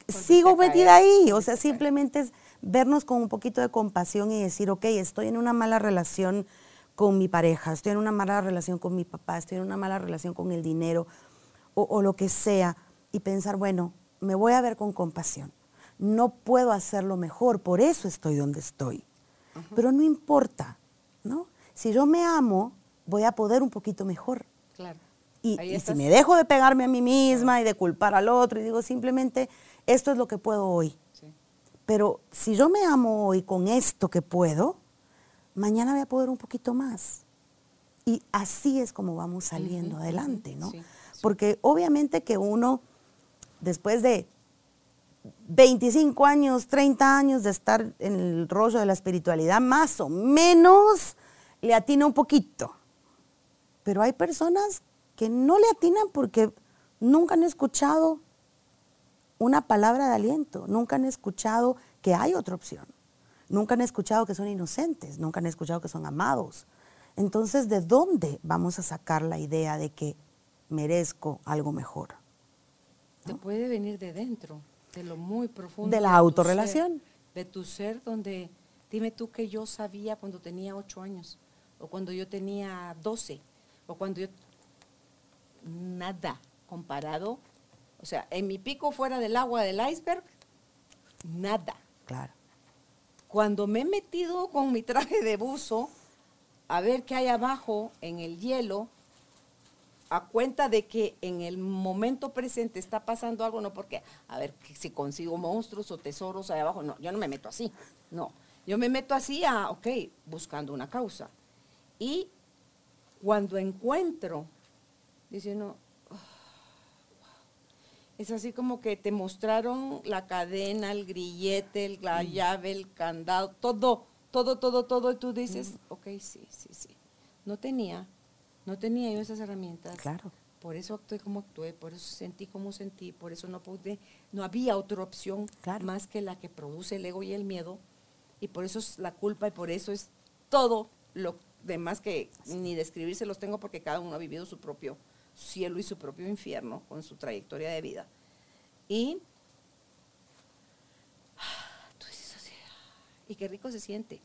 sigo metida ahí. O sea, simplemente es vernos con un poquito de compasión y decir, ok, estoy en una mala relación con mi pareja, estoy en una mala relación con mi papá, estoy en una mala relación con el dinero o, lo que sea, y pensar, bueno, me voy a ver con compasión. No puedo hacerlo mejor, por eso estoy donde estoy. Pero no importa, ¿no? Si yo me amo, voy a poder un poquito mejor. Claro. Y, si me dejo de pegarme a mí misma y de culpar al otro y digo simplemente, esto es lo que puedo hoy. Pero si yo me amo hoy con esto que puedo, mañana voy a poder un poquito más. Y así es como vamos saliendo adelante, ¿no? Porque obviamente que uno, después de 25 años, 30 años de estar en el rollo de la espiritualidad, más o menos le atina un poquito. Pero hay personas que no le atinan porque nunca han escuchado una palabra de aliento, nunca han escuchado que hay otra opción, nunca han escuchado que son inocentes, nunca han escuchado que son amados. Entonces, ¿de dónde vamos a sacar la idea de que merezco algo mejor? Te puede venir de dentro, de lo muy profundo. De la autorrelación. de tu ser, donde dime tú que yo sabía cuando tenía ocho años, o cuando yo tenía doce, o cuando yo... Nada comparado o sea, en mi pico fuera del agua del iceberg, nada. Claro. Cuando me he metido con mi traje de buzo a ver qué hay abajo en el hielo, a cuenta de que en el momento presente está pasando algo, no porque, a ver, si consigo monstruos o tesoros ahí abajo, no, yo no me meto así, no. Yo me meto así a, ok, buscando una causa. Y cuando encuentro, dice uno, es así como que te mostraron la cadena, el grillete, la mm. llave, el candado, todo, todo, todo, todo, y tú dices, mm. ok, sí, sí, sí. No tenía, no tenía yo esas herramientas. Claro. Por eso actué como actué, por eso sentí como sentí, por eso no pude, no había otra opción más que la que produce el ego y el miedo, y por eso es la culpa y por eso es todo lo demás que ni describirse los tengo porque cada uno ha vivido su propio cielo y su propio infierno con su trayectoria de vida. Y tú dices así, y qué rico se siente.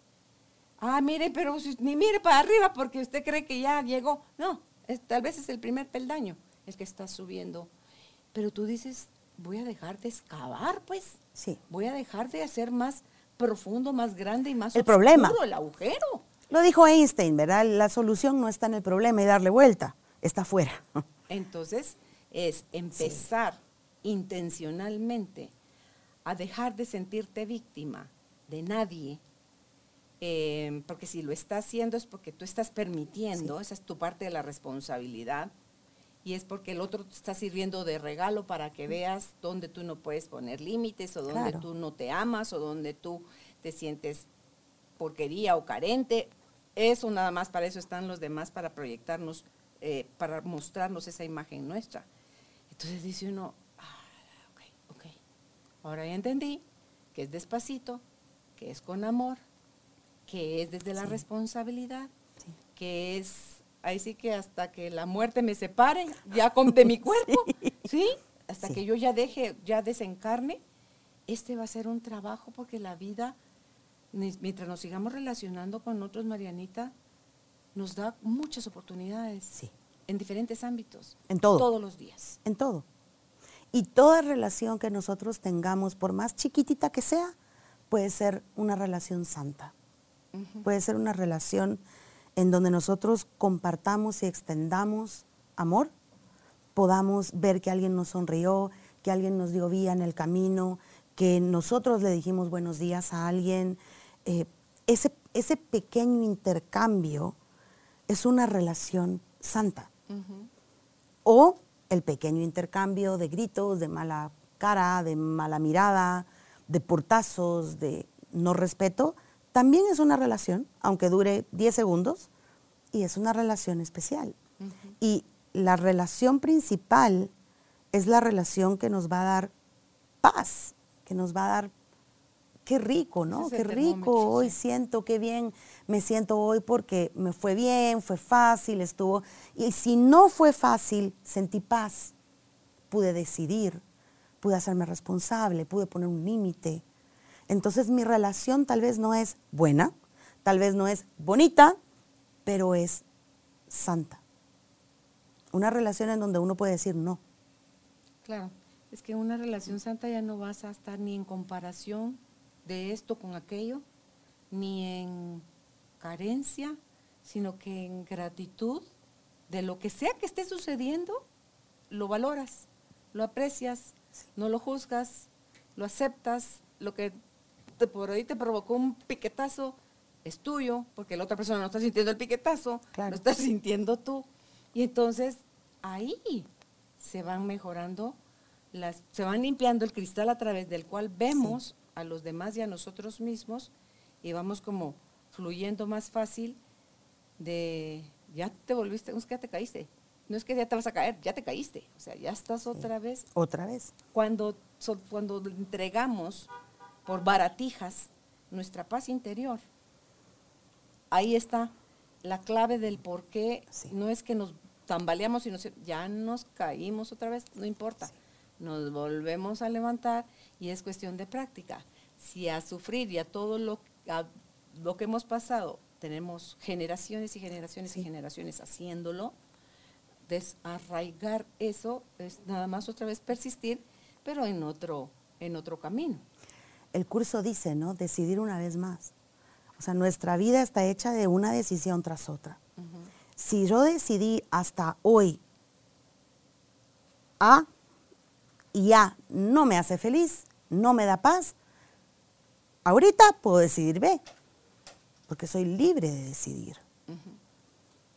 Ah, mire, pero ni mire para arriba porque usted cree que ya llegó. No, tal vez es el primer peldaño el que está subiendo. Pero tú dices, voy a dejar de excavar, pues. Sí. Voy a dejar de hacer más profundo, más grande y más el problema. el agujero. Lo dijo Einstein, ¿verdad? La solución no está en el problema y darle vuelta está fuera. Entonces, es empezar intencionalmente a dejar de sentirte víctima de nadie, eh, porque si lo estás haciendo es porque tú estás permitiendo, esa es tu parte de la responsabilidad, y es porque el otro te está sirviendo de regalo para que veas dónde tú no puedes poner límites, o dónde tú no te amas, o dónde tú te sientes porquería o carente. Eso nada más, para eso están los demás, para proyectarnos eh, para mostrarnos esa imagen nuestra. Entonces dice uno, ah, ok, ok, ahora ya entendí que es despacito, que es con amor, que es desde la responsabilidad, que es, ahí sí que hasta que la muerte me separe ya con, de mi cuerpo, ¿sí? Hasta que yo ya deje, ya desencarne, este va a ser un trabajo porque la vida, mientras nos sigamos relacionando con otros, Marianita, nos da muchas oportunidades en diferentes ámbitos. En todo. Todos los días. En todo. Y toda relación que nosotros tengamos, por más chiquitita que sea, puede ser una relación santa. Puede ser una relación en donde nosotros compartamos y extendamos amor, podamos ver que alguien nos sonrió, que alguien nos dio vía en el camino, que nosotros le dijimos buenos días a alguien. Eh, ese, ese pequeño intercambio es una relación santa. O el pequeño intercambio de gritos, de mala cara, de mala mirada, de portazos, de no respeto, también es una relación, aunque dure 10 segundos, y es una relación especial. Y la relación principal es la relación que nos va a dar paz, que nos va a dar, qué rico, ¿no? Qué rico, hoy siento, qué bien me siento hoy porque me fue bien, fue fácil, estuvo... Y si no fue fácil, sentí paz, pude decidir, pude hacerme responsable, pude poner un límite. Entonces mi relación tal vez no es buena, tal vez no es bonita, pero es santa. Una relación en donde uno puede decir no. Claro, es que una relación santa ya no vas a estar ni en comparación de esto con aquello, ni en carencia, sino que en gratitud de lo que sea que esté sucediendo, lo valoras, lo aprecias, no lo juzgas, lo aceptas, lo que por ahí te provocó un piquetazo, es tuyo, porque la otra persona no está sintiendo el piquetazo, lo estás sintiendo tú. Y entonces ahí se van mejorando, las, se van limpiando el cristal a través del cual vemos a los demás y a nosotros mismos y vamos como fluyendo más fácil de, ya te volviste, no es que ya te caíste, no es que ya te vas a caer, ya te caíste, o sea, ya estás otra vez. Otra vez. Cuando, cuando entregamos por baratijas nuestra paz interior, ahí está la clave del por qué no es que nos tambaleamos y nos, ya nos caímos otra vez, no importa. Nos volvemos a levantar y es cuestión de práctica. Si a sufrir y a todo lo, lo que hemos pasado tenemos generaciones y generaciones y generaciones haciéndolo, desarraigar eso es nada más otra vez persistir, pero en otro, en otro camino. El curso dice, ¿no? Decidir una vez más. O sea, nuestra vida está hecha de una decisión tras otra. Si yo decidí hasta hoy A y A no me hace feliz, no me da paz, ahorita puedo decidir B, porque soy libre de decidir.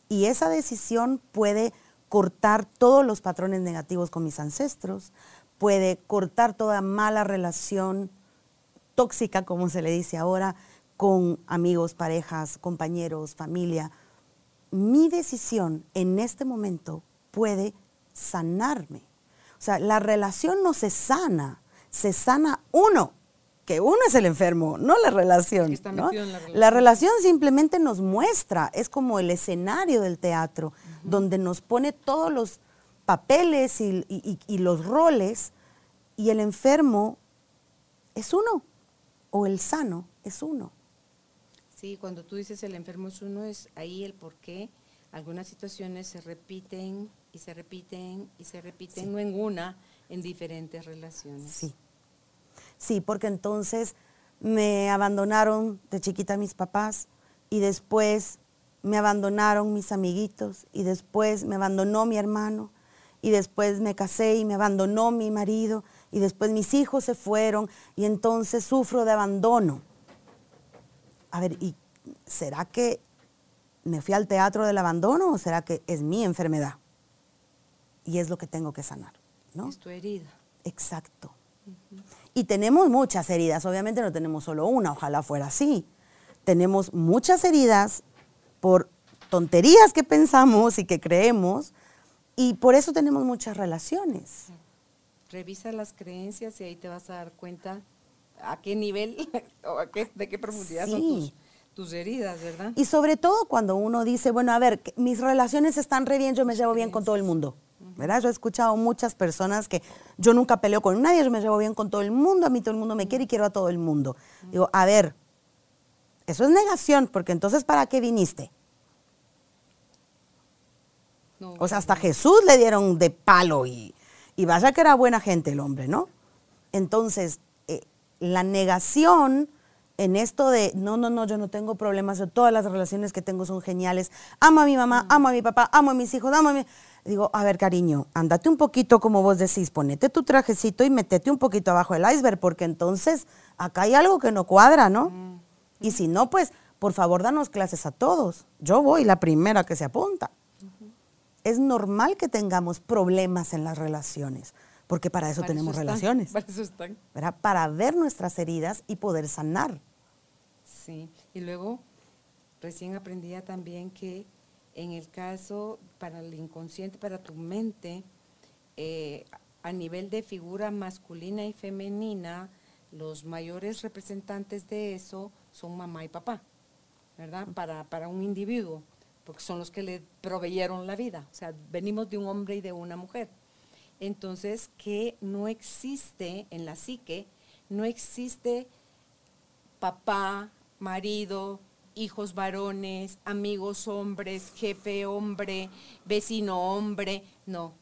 Y esa decisión puede cortar todos los patrones negativos con mis ancestros, puede cortar toda mala relación tóxica, como se le dice ahora, con amigos, parejas, compañeros, familia. Mi decisión en este momento puede sanarme. O sea, la relación no se sana, se sana uno, que uno es el enfermo, no la relación. la, relación. simplemente nos muestra, es como el escenario del teatro, donde nos pone todos los papeles y los roles, y el enfermo es uno, o el sano es uno. Sí, cuando tú dices el enfermo es uno, es ahí el por qué algunas situaciones se repiten y se repiten y se repiten, no en una, en diferentes relaciones. Sí. Sí, porque entonces me abandonaron de chiquita mis papás y después me abandonaron mis amiguitos y después me abandonó mi hermano y después me casé y me abandonó mi marido y después mis hijos se fueron y entonces sufro de abandono a ver, ¿y será que me fui al teatro del abandono o será que es mi enfermedad? Y es lo que tengo que sanar, ¿no? Es tu herida. Exacto. Y tenemos muchas heridas, obviamente no tenemos solo una, ojalá fuera así. Tenemos muchas heridas por tonterías que pensamos y que creemos, y por eso tenemos muchas relaciones. Revisa las creencias y ahí te vas a dar cuenta a qué nivel o a qué, de qué profundidad son tus, tus heridas, ¿verdad? Y sobre todo cuando uno dice, bueno, a ver, mis relaciones están re bien, yo me llevo bien con todo el mundo. ¿Verdad? Yo he escuchado muchas personas que yo nunca peleo con nadie, yo me llevo bien con todo el mundo, a mí todo el mundo me quiere y quiero a todo el mundo. Digo, a ver, eso es negación, porque entonces ¿para qué viniste? No, O sea, hasta Jesús le dieron de palo y, y vaya que era buena gente el hombre, ¿no? Entonces, eh, la negación en esto de, no, no, no, yo no tengo problemas, yo todas las relaciones que tengo son geniales, amo a mi mamá, amo a mi papá, amo a mis hijos, amo a mi... Digo, a ver, cariño, andate un poquito como vos decís, ponete tu trajecito y metete un poquito abajo del iceberg, porque entonces acá hay algo que no cuadra, ¿no? Y si no, pues, por favor, danos clases a todos. Yo voy la primera que se apunta es normal que tengamos problemas en las relaciones, porque para eso para tenemos están, relaciones, Para eso están. ¿verdad? Para ver nuestras heridas y poder sanar. Sí, y luego recién aprendía también que en el caso para el inconsciente, para tu mente, eh, a nivel de figura masculina y femenina, los mayores representantes de eso son mamá y papá, ¿verdad? Para, para un individuo, porque son los que le proveyeron la vida. O sea, venimos de un hombre y de una mujer. Entonces, que no existe en la psique, no existe papá, marido, hijos varones, amigos hombres, jefe hombre, vecino hombre, no.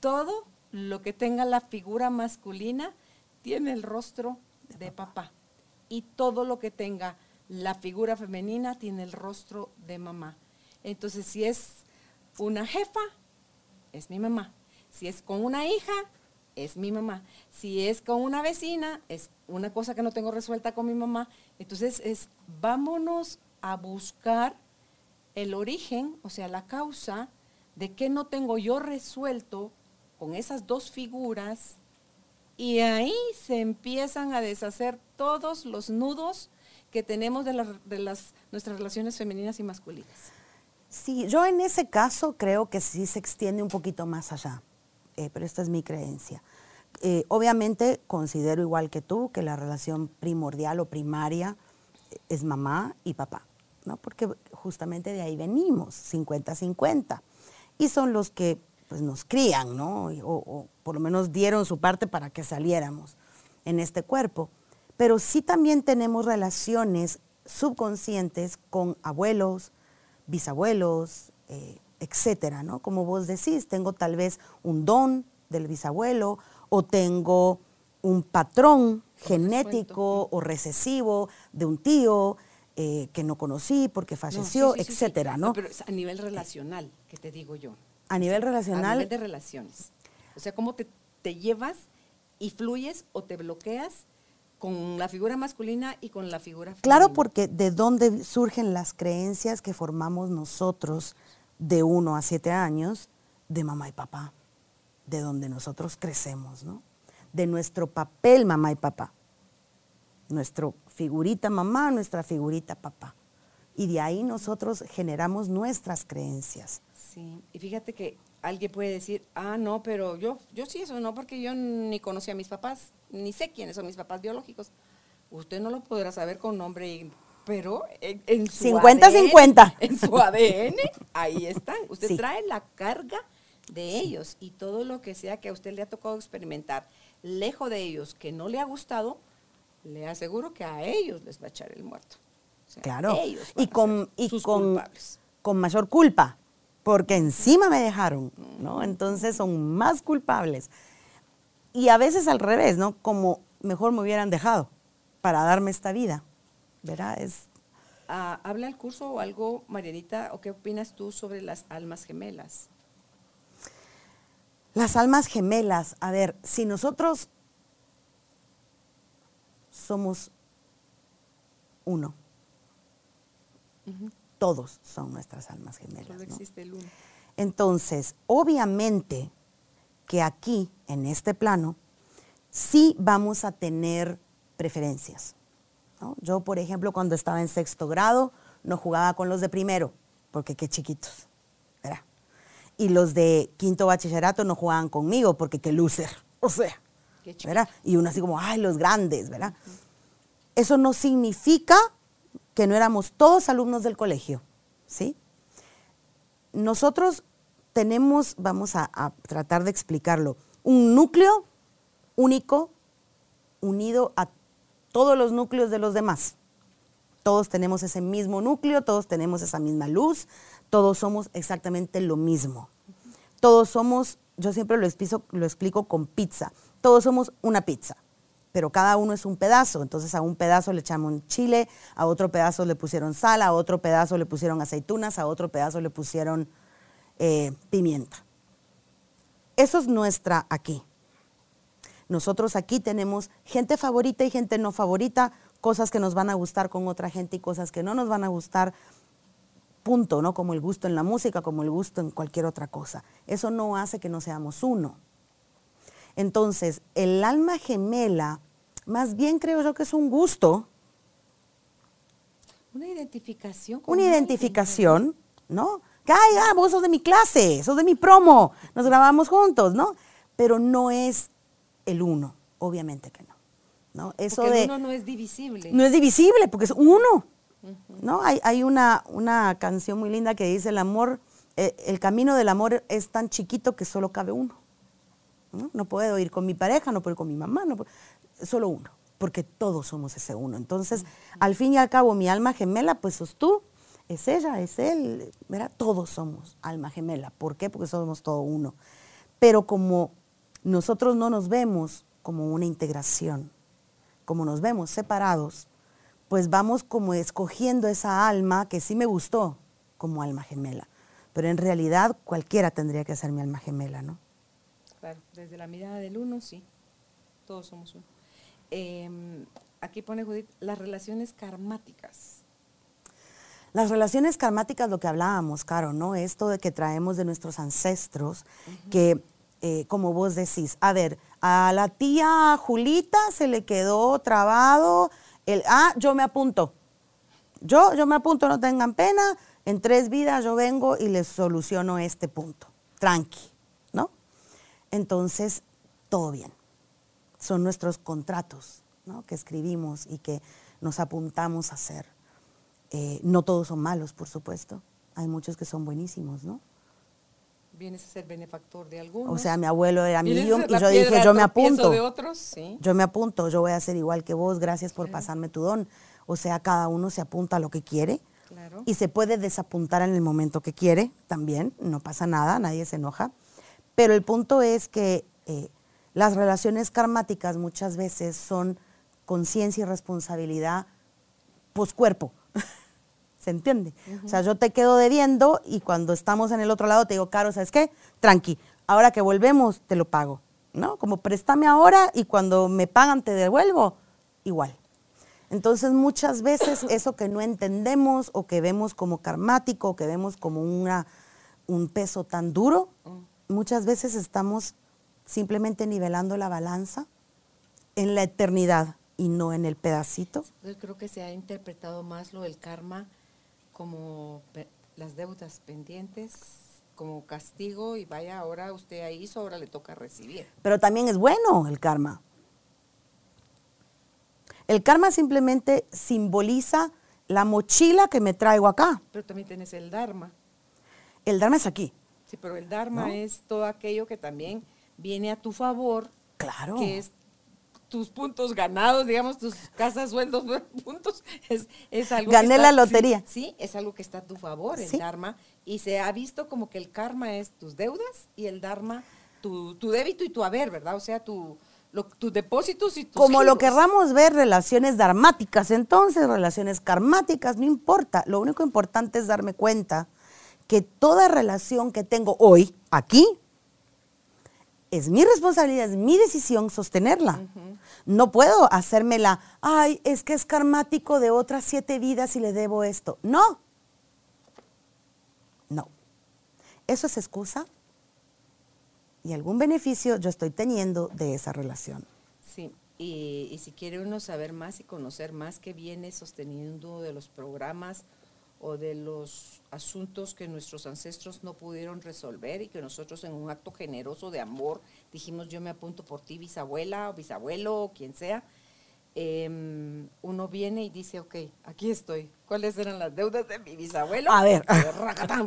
Todo lo que tenga la figura masculina tiene el rostro de papá. Y todo lo que tenga la figura femenina tiene el rostro de mamá. Entonces, si es una jefa, es mi mamá. Si es con una hija, es mi mamá. Si es con una vecina, es una cosa que no tengo resuelta con mi mamá. Entonces es, vámonos a buscar el origen, o sea, la causa de qué no tengo yo resuelto con esas dos figuras. Y ahí se empiezan a deshacer todos los nudos que tenemos de, las- de las, nuestras relaciones femeninas y masculinas. Sí, yo en ese caso creo que sí se extiende un poquito más allá, eh, pero esta es mi creencia. Eh, obviamente considero igual que tú que la relación primordial o primaria es mamá y papá, ¿no? Porque justamente de ahí venimos, 50-50. Y son los que pues, nos crían, ¿no? O por lo menos dieron su parte para que saliéramos en este cuerpo. Pero sí también tenemos relaciones subconscientes con abuelos, bisabuelos, eh, etcétera, ¿no? Como vos decís, tengo tal vez un don del bisabuelo o tengo un patrón genético o recesivo de un tío eh, que no conocí porque No, falleció, sí, sí, sí, sí. etcétera, ¿no? Pero es a nivel relacional, que te digo yo. A nivel A relacional, nivel de relaciones. O sea, cómo te, te llevas y fluyes o te bloqueas con la figura masculina y con la figura femenina. claro, porque de dónde surgen las creencias que formamos nosotros de uno a siete años de mamá y papá, de donde nosotros crecemos, ¿no? De nuestro papel mamá y papá. nuestro figurita mamá, nuestra figurita papá. Y de ahí nosotros generamos nuestras creencias. Sí, y fíjate que alguien puede decir, ah, no, pero yo, yo sí eso no, porque yo ni conocí a mis papás, ni sé quiénes son mis papás biológicos. Usted no lo podrá saber con nombre, y- pero en, en su 50-50. ADN, En su ADN, ahí están. Usted Sí. trae la carga de ellos y todo lo que sea que a usted le ha tocado experimentar, lejos de ellos, que no le ha gustado, le aseguro que a ellos les va a echar el muerto. O sea, Claro. ellos Y a con, y con, con mayor culpa, porque encima me dejaron, ¿no? Entonces son más culpables. Y a veces al revés, ¿no? Como mejor me hubieran dejado para darme esta vida, ¿verdad? Es, Ah, ¿Habla el curso o algo, Marianita, o qué opinas tú sobre las almas gemelas? Las almas gemelas, a ver, si nosotros somos uno, todos son nuestras almas gemelas. Solo ¿no? existe el uno. Entonces, obviamente que aquí, en este plano, sí vamos a tener preferencias. ¿no? Yo, por ejemplo, cuando estaba en sexto grado, no jugaba con los de primero, porque qué chiquitos. Y los de quinto bachillerato no jugaban conmigo, porque qué loser, o sea, ¿verdad? Y uno así como, ay, los grandes, ¿verdad? Eso no significa que no éramos todos alumnos del colegio, ¿sí? Nosotros tenemos, vamos a, a tratar de explicarlo, un núcleo único unido a todos los núcleos de los demás. Todos tenemos ese mismo núcleo, todos tenemos esa misma luz, todos somos exactamente lo mismo. Todos somos, yo siempre lo explico, con pizza, todos somos una pizza, pero cada uno es un pedazo. Entonces a un pedazo le echamos chile, a otro pedazo le pusieron sal, a otro pedazo le pusieron aceitunas, a otro pedazo le pusieron eh, pimienta. Eso es nuestra aquí. Nosotros aquí tenemos gente favorita y gente no favorita, cosas que nos van a gustar con otra gente y cosas que no nos van a gustar, punto, ¿no? Como el gusto en la música, como el gusto en cualquier otra cosa. Eso no hace que no seamos uno. Entonces, el alma gemela, más bien creo yo que es un gusto. Una identificación. Una identificación, ¿no? Que, ay, ah, vos sos de mi clase, sos de mi promo, nos grabamos juntos, ¿no? Pero no es el uno, obviamente que no. ¿no? Eso porque el uno no es divisible. No es divisible, porque es uno. ¿No? Hay, hay una, una, canción muy linda que dice, el amor, eh, el camino del amor es tan chiquito que solo cabe uno. ¿no? puedo ir con mi pareja, no puedo ir con mi mamá, no solo uno, porque todos somos ese uno. Entonces, al fin y al cabo, mi alma gemela, pues sos tú, es ella, es él, mira, todos somos alma gemela. ¿Por qué? Porque somos todo uno. Pero como nosotros no nos vemos como una integración, como nos vemos separados, pues vamos como escogiendo esa alma que sí me gustó como alma gemela. Pero en realidad cualquiera tendría que ser mi alma gemela, ¿no? Claro, desde la mirada del uno, sí. Todos somos uno. Em, aquí pone Judith, las relaciones karmáticas. Las relaciones karmáticas, lo que hablábamos, Caro, ¿no? Esto de que traemos de nuestros ancestros, que eh, como vos decís, a ver, a la tía Julita se le quedó trabado el, ah, yo me apunto. Yo, yo me apunto, no tengan pena, en tres vidas yo vengo y les soluciono este punto. Tranqui, ¿no? Entonces, todo bien. Son nuestros contratos ¿no? que escribimos y que nos apuntamos a hacer. Eh, no todos son malos, por supuesto. Hay muchos que son buenísimos, ¿no? Vienes a ser benefactor de algunos. O sea, mi abuelo era medium y yo dije, yo me apunto. De otros? ¿Sí? Yo me apunto, yo voy a ser igual que vos, gracias por pasarme tu don. O sea, cada uno se apunta a lo que quiere claro. y se puede desapuntar en el momento que quiere también, no pasa nada, nadie se enoja. Pero el punto es que eh, las relaciones karmáticas muchas veces son conciencia y responsabilidad poscuerpo. ¿Se entiende? O sea, yo te quedo debiendo y cuando estamos en el otro lado te digo, Caro, ¿sabes qué? Tranqui, ahora que volvemos te lo pago, ¿no? Como préstame ahora y cuando me pagan te devuelvo, igual. Entonces muchas veces eso que no entendemos o que vemos como karmático o que vemos como una, un peso tan duro, mm. muchas veces estamos simplemente nivelando la balanza en la eternidad y no en el pedacito. Yo creo que se ha interpretado más lo del karma como las deudas pendientes como castigo y vaya, ahora usted hizo, ahora le toca recibir. Pero también es bueno el karma. El karma simplemente simboliza la mochila que me traigo acá. Pero también tienes el dharma. El dharma es aquí. Sí, pero el dharma es todo aquello que también viene a tu favor. Claro. Que es tus puntos ganados, digamos, tus casas, sueldos, puntos, es, es algo Gané la lotería. Sí, es algo que está a tu favor, el Dharma, y se ha visto como que el karma es tus deudas y el Dharma tu, débito y tu haber, ¿verdad? O sea, tu, tus depósitos y tus Como lo querramos ver, relaciones dharmáticas, entonces relaciones karmáticas, no importa, lo único importante es darme cuenta que toda relación que tengo hoy, aquí, es mi responsabilidad, es mi decisión sostenerla. No puedo hacérmela, ay, es que es karmático de otras siete vidas y le debo esto. No. No. Eso es excusa y algún beneficio yo estoy teniendo de esa relación. Sí, y, y si quiere uno saber más y conocer más qué viene sosteniendo de los programas o de los asuntos que nuestros ancestros no pudieron resolver y que nosotros en un acto generoso de amor dijimos yo me apunto por ti bisabuela o bisabuelo o quien sea, em, uno viene y dice, ok, aquí estoy. ¿Cuáles eran las deudas de mi bisabuelo? A ver.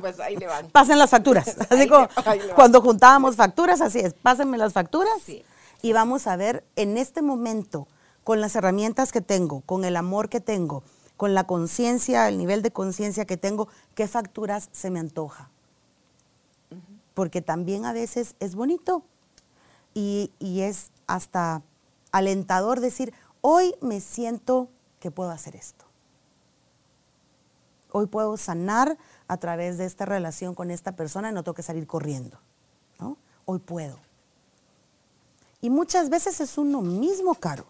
pues ahí le van. Pasen las facturas. Así como cuando juntábamos facturas, así es, pásenme las facturas Sí. y vamos a ver en este momento, con las herramientas que tengo, con el amor que tengo, con la conciencia, el nivel de conciencia que tengo, qué facturas se me antoja. Porque también a veces es bonito y, y es hasta alentador decir, hoy me siento que puedo hacer esto. Hoy puedo sanar a través de esta relación con esta persona y no tengo que salir corriendo. ¿no? Hoy puedo. Y muchas veces es uno mismo, Caro.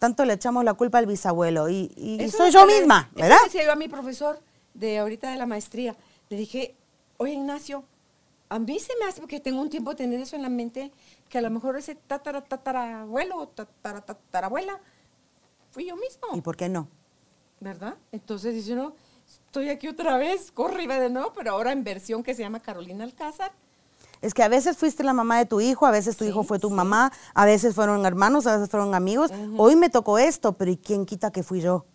Tanto le echamos la culpa al bisabuelo y, y Eso soy yo le- misma, eso ¿verdad? decía yo a mi profesor de ahorita de la maestría. Le dije, oye Ignacio, a mí se me hace, porque tengo un tiempo de tener eso en la mente, que a lo mejor ese tatara, tatarabuelo o tatara, tatarabuela fui yo mismo. ¿Y por qué no? ¿Verdad? Entonces dice uno, estoy aquí otra vez, corre y va de nuevo, pero ahora en versión que se llama Carolina Alcázar. Es que a veces fuiste la mamá de tu hijo, a veces tu Sí, hijo fue tu sí. mamá, a veces fueron hermanos, a veces fueron amigos. Hoy me tocó esto, pero ¿y quién quita que fui yo?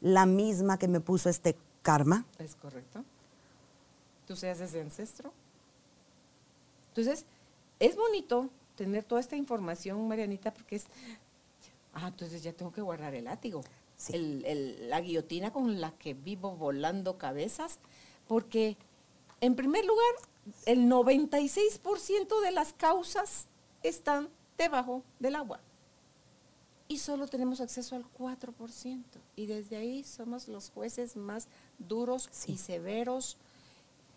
La misma que me puso este karma. Es correcto. Tú seas ese ancestro. Entonces, es bonito tener toda esta información, Marianita, porque es, ah, entonces ya tengo que guardar el látigo, Sí. el- el- la guillotina con la que vivo volando cabezas, porque en primer lugar, el 96% de las causas están debajo del agua y solo tenemos acceso al 4%. Y desde ahí somos los jueces más duros Sí. y severos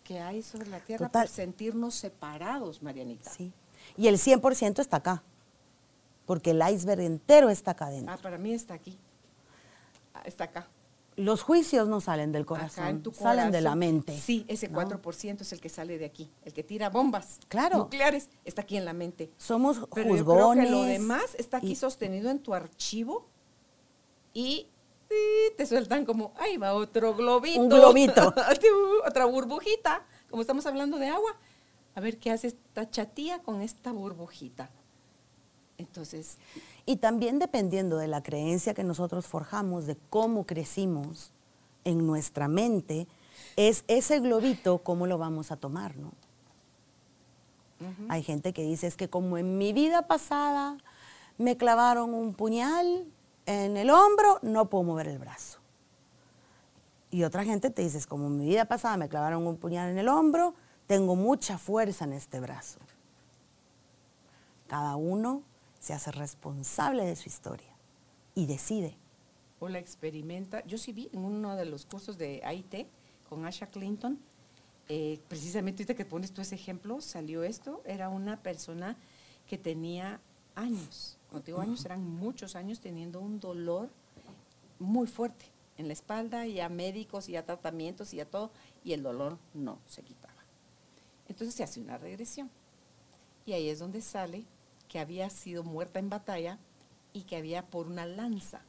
que hay sobre la tierra Total. por sentirnos separados, Marianita. Sí. Y el 100% está acá, porque el iceberg entero está acá adentro. Ah, para mí está aquí. Ah, Está acá. Los juicios no salen del corazón, salen de la mente. Sí, ese ¿no? 4% es el que sale de aquí. El que tira bombas Claro. nucleares está aquí en la mente. Somos Pero yo creo juzgones. que lo demás está aquí y- sostenido en tu archivo y te sueltan como, ahí va otro globito. Un globito. Otra burbujita, como estamos hablando de agua. A ver qué hace esta chatía con esta burbujita. Entonces, Y también dependiendo de la creencia que nosotros forjamos, de cómo crecimos en nuestra mente, es ese globito cómo lo vamos a tomar, ¿no? Hay gente que dice, es que como en mi vida pasada me clavaron un puñal en el hombro, no puedo mover el brazo. Y otra gente te dice, es como en mi vida pasada me clavaron un puñal en el hombro, tengo mucha fuerza en este brazo. Cada uno se hace responsable de su historia y decide. o la experimenta. Yo sí vi en uno de los cursos de AIT con Asha Clinton, eh, precisamente ahorita que pones tú ese ejemplo, salió esto, era una persona que tenía años, cuando digo años, eran muchos años teniendo un dolor muy fuerte en la espalda y a médicos y a tratamientos y a todo, y el dolor no se quitaba. Entonces se hace una regresión. Y ahí es donde sale que había sido muerta en batalla y que había por una lanza,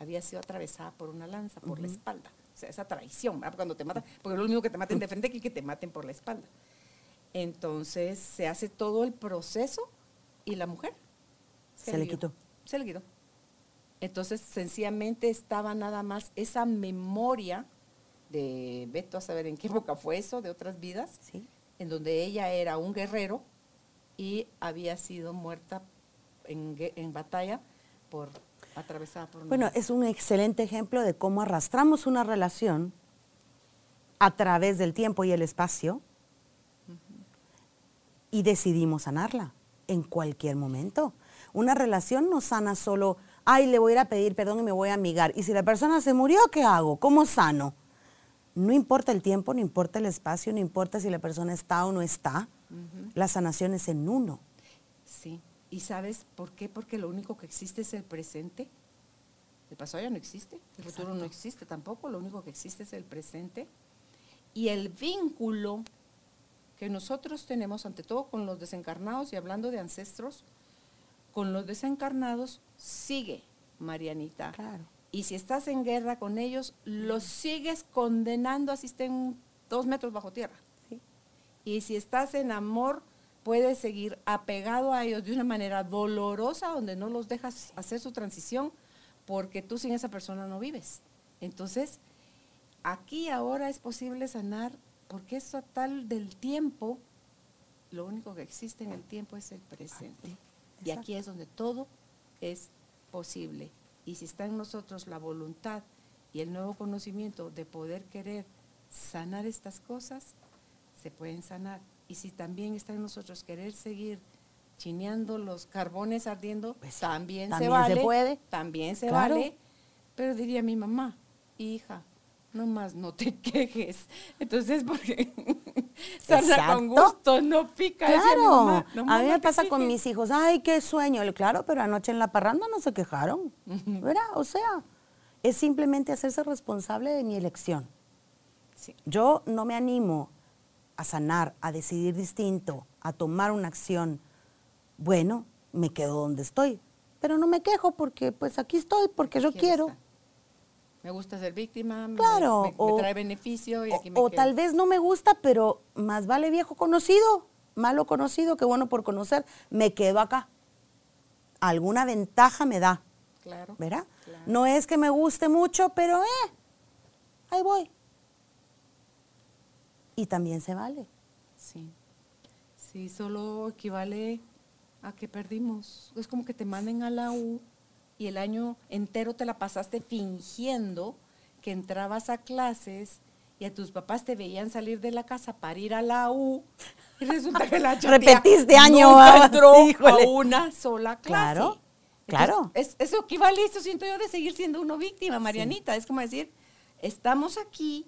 había sido atravesada por una lanza, por la espalda. O sea, esa traición, ¿verdad? cuando te matan, porque es lo mismo que te maten de frente que que te maten por la espalda. Entonces se hace todo el proceso y la mujer Se le quitó. Se le quitó. Entonces, sencillamente estaba nada más esa memoria de, veto a saber en qué época fue eso, de otras vidas, ¿sí? en donde ella era un guerrero y había sido muerta en, en batalla por atravesada por Bueno, es un excelente ejemplo de cómo arrastramos una relación a través del tiempo y el espacio y decidimos sanarla en cualquier momento. Una relación no sana solo, ay, le voy a ir a pedir perdón y me voy a amigar. Y si la persona se murió, ¿qué hago? ¿Cómo sano? No importa el tiempo, no importa el espacio, no importa si la persona está o no está. La sanación es en uno. Sí. ¿Y sabes por qué? Porque lo único que existe es el presente. El pasado ya no existe, el futuro no existe tampoco, lo único que existe es el presente. Y el vínculo que nosotros tenemos, ante todo con los desencarnados, y hablando de ancestros, con los desencarnados sigue, Marianita. Claro. Y si estás en guerra con ellos, los sigues condenando así estén dos metros bajo tierra. Y si estás en amor, puedes seguir apegado a ellos de una manera dolorosa, donde no los dejas hacer su transición, porque tú sin esa persona no vives. Entonces, aquí ahora es posible sanar, porque es tal del tiempo, lo único que existe en el tiempo es el presente. Y aquí es donde todo es posible. Y si está en nosotros la voluntad y el nuevo conocimiento de poder querer sanar estas cosas, se pueden sanar. Y si también está en nosotros querer seguir chineando los carbones ardiendo, pues también, se vale. Se puede. También se vale. Pero diría mi mamá, hija, no más no te quejes. Entonces, porque sana con gusto, no pica. Claro, a mí me pasa con mis hijos, ay, qué sueño. Claro, pero anoche en la parranda no se quejaron, ¿verdad? O sea, es simplemente hacerse responsable de mi elección. Yo no me animo a sanar, a decidir distinto, a tomar una acción. Bueno, me quedo donde estoy, pero no me quejo porque pues aquí estoy, porque yo quiero. Me gusta ser víctima, claro, me, o, trae beneficio y aquí me O tal vez no me gusta, pero más vale viejo conocido, malo conocido que bueno por conocer. Me quedo acá. Alguna ventaja me da. Claro. ¿Verdad? No es que me guste mucho, pero eh, ahí voy. Y también se vale. Sí. Sí, solo equivale a que perdimos. Es como que te manden a la U y el año entero te la pasaste fingiendo que entrabas a clases y a tus papás te veían salir de la casa para ir a la U y resulta que la repetiste año nunca entró a una sola clase. Claro, claro. Es, eso equivale, eso siento yo, de seguir siendo uno víctima, Marianita. Es como decir, estamos aquí,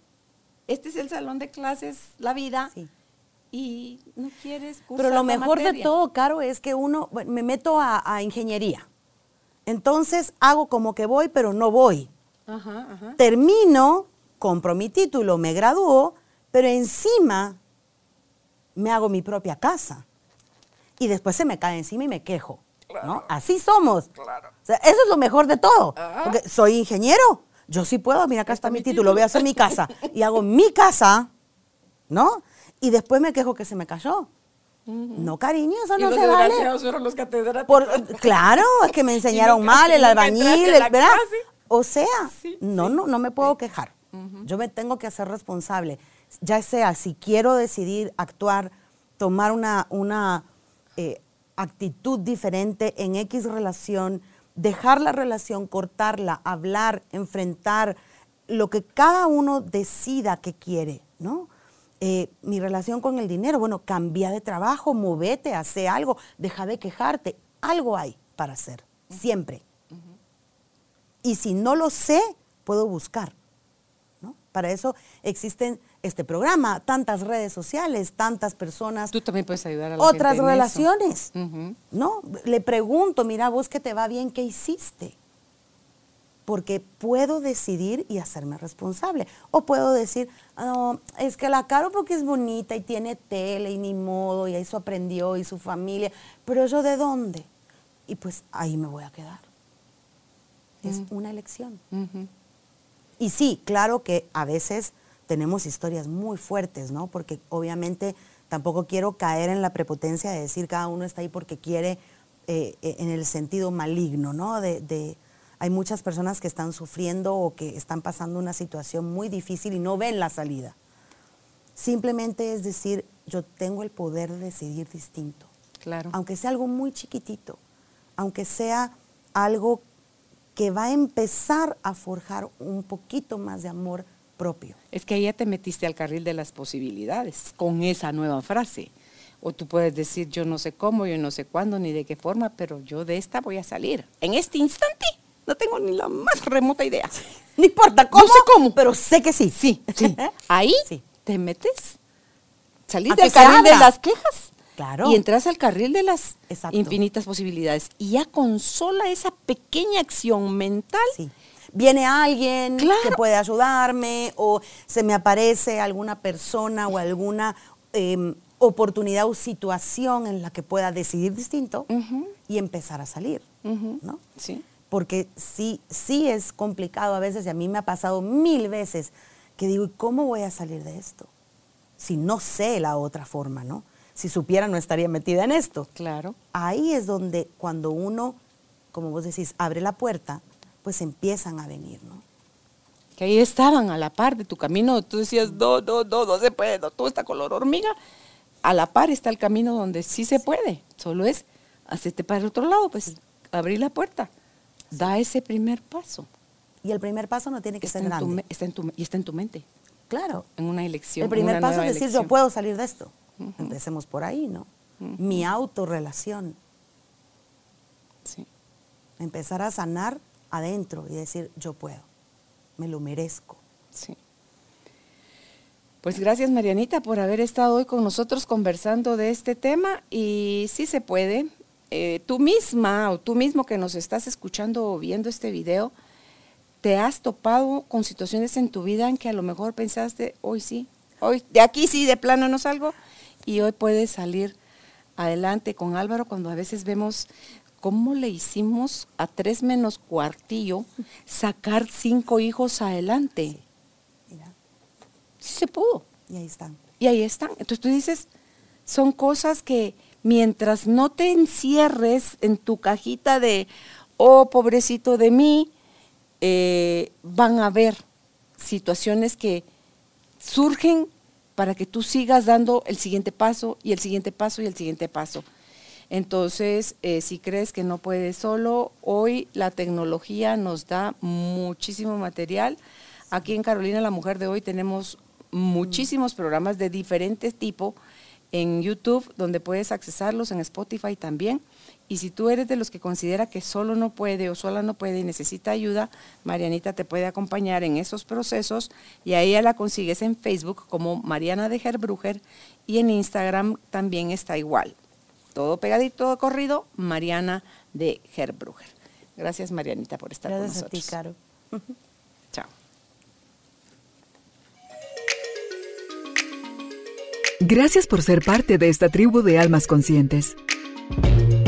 este es el salón de clases, la vida, y no quieres Pero lo mejor de todo, Caro, es que uno, me meto a ingeniería entonces hago como que voy, pero no voy. Termino, compro mi título, me gradúo, pero encima me hago mi propia casa. Y después se me cae encima y me quejo. ¿no? Así somos. eso es lo mejor de todo. Porque soy ingeniero. Yo sí puedo, mira, acá está, mi título, voy a hacer mi casa. Y hago mi casa, ¿no? Y después me quejo que se me cayó. No, cariño, eso no se vale. fueron los Por, claro, es que me enseñaron mal, el albañil, ¿verdad? O sea, no, no, no me puedo quejar. Yo me tengo que hacer responsable. Ya sea si quiero decidir actuar, tomar una, una eh, actitud diferente en X relación, dejar la relación, cortarla, hablar, enfrentar, lo que cada uno decida que quiere, ¿no? Eh, mi relación con el dinero, bueno, cambia de trabajo, movete, hace algo, deja de quejarte, algo hay para hacer, siempre. Y si no lo sé, puedo buscar. Para eso existen este programa, tantas redes sociales, tantas personas. Tú también puedes ayudar a la Otras relaciones. ¿no? Le pregunto, mira, vos que te va bien, ¿qué hiciste? porque puedo decidir y hacerme responsable. O puedo decir, no, es que la caro porque es bonita y tiene tele y ni modo, y eso aprendió y su familia, pero yo de dónde? Y pues ahí me voy a quedar. Es mm. una elección. Y sí, claro que a veces tenemos historias muy fuertes, ¿no? Porque obviamente tampoco quiero caer en la prepotencia de decir cada uno está ahí porque quiere eh, eh, en el sentido maligno, ¿no? de hay muchas personas que están sufriendo o que están pasando una situación muy difícil y no ven la salida. Simplemente es decir, yo tengo el poder de decidir distinto. Claro. Aunque sea algo muy chiquitito, aunque sea algo que va a empezar a forjar un poquito más de amor propio. Es que ahí ya te metiste al carril de las posibilidades con esa nueva frase. O tú puedes decir, yo no sé cómo, yo no sé cuándo, ni de qué forma, pero yo de esta voy a salir. En este instante no tengo ni la más remota idea. No importa cómo. No sé cómo. Pero sé que sí. Sí, sí. Ahí te metes, salís del carril de las quejas. Claro. Y entras al carril de las infinitas posibilidades. Y ya con sola esa pequeña acción mental. Sí. Viene alguien que puede ayudarme o se me aparece alguna persona o alguna em, oportunidad o situación en la que pueda decidir distinto y empezar a salir. ¿no? Sí porque sí, sí es complicado a veces y a mí me ha pasado mil veces que digo, ¿y cómo voy a salir de esto? Si no sé la otra forma, ¿no? Si supiera no estaría metida en esto. Claro. Ahí es donde cuando uno, como vos decís, abre la puerta, pues empiezan a venir, ¿no? Que ahí estaban a la par de tu camino, tú decías, no, no, no, no se puede, no, todo está color hormiga. A la par está el camino donde sí se puede, solo es hacerte para el otro lado, pues abrir la puerta da ese primer paso. Y el primer paso no tiene que ser grande. está en tu, y está en tu mente. Claro. En una elección. El primer paso es decir, yo puedo salir de esto. Empecemos por ahí, ¿no? Mi autorrelación. Sí. Empezar a sanar adentro y decir, yo puedo, me lo merezco. Sí. Pues gracias Marianita por haber estado hoy con nosotros conversando de este tema y sí se puede, eh, tú misma o tú mismo que nos estás escuchando o viendo este video, te has topado con situaciones en tu vida en que a lo mejor pensaste, hoy sí, hoy de aquí sí, de plano no salgo, y hoy puedes salir adelante con Álvaro cuando a veces vemos cómo le hicimos a tres menos cuartillo sacar cinco hijos adelante. Sí se pudo. Y ahí están. Y ahí están. Entonces tú dices, son cosas que mientras no te encierres en tu cajita de, oh, pobrecito de mí, eh, van a haber situaciones que surgen para que tú sigas dando el siguiente paso y el siguiente paso y el siguiente paso. Entonces, eh, si crees que no puedes solo, hoy la tecnología nos da muchísimo material. Aquí en Carolina, la mujer de hoy, tenemos muchísimos programas de diferentes tipos en YouTube, donde puedes accesarlos, en Spotify también. Y si tú eres de los que considera que solo no puede o sola no puede y necesita ayuda, Marianita te puede acompañar en esos procesos y a ella la consigues en Facebook como Mariana de Herbruger y en Instagram también está igual. Todo pegadito, todo corrido, Mariana de Herbruger. Gracias Marianita por estar con nosotros. Gracias a ti, Caro. Chao. Gracias por ser parte de esta tribu de almas conscientes.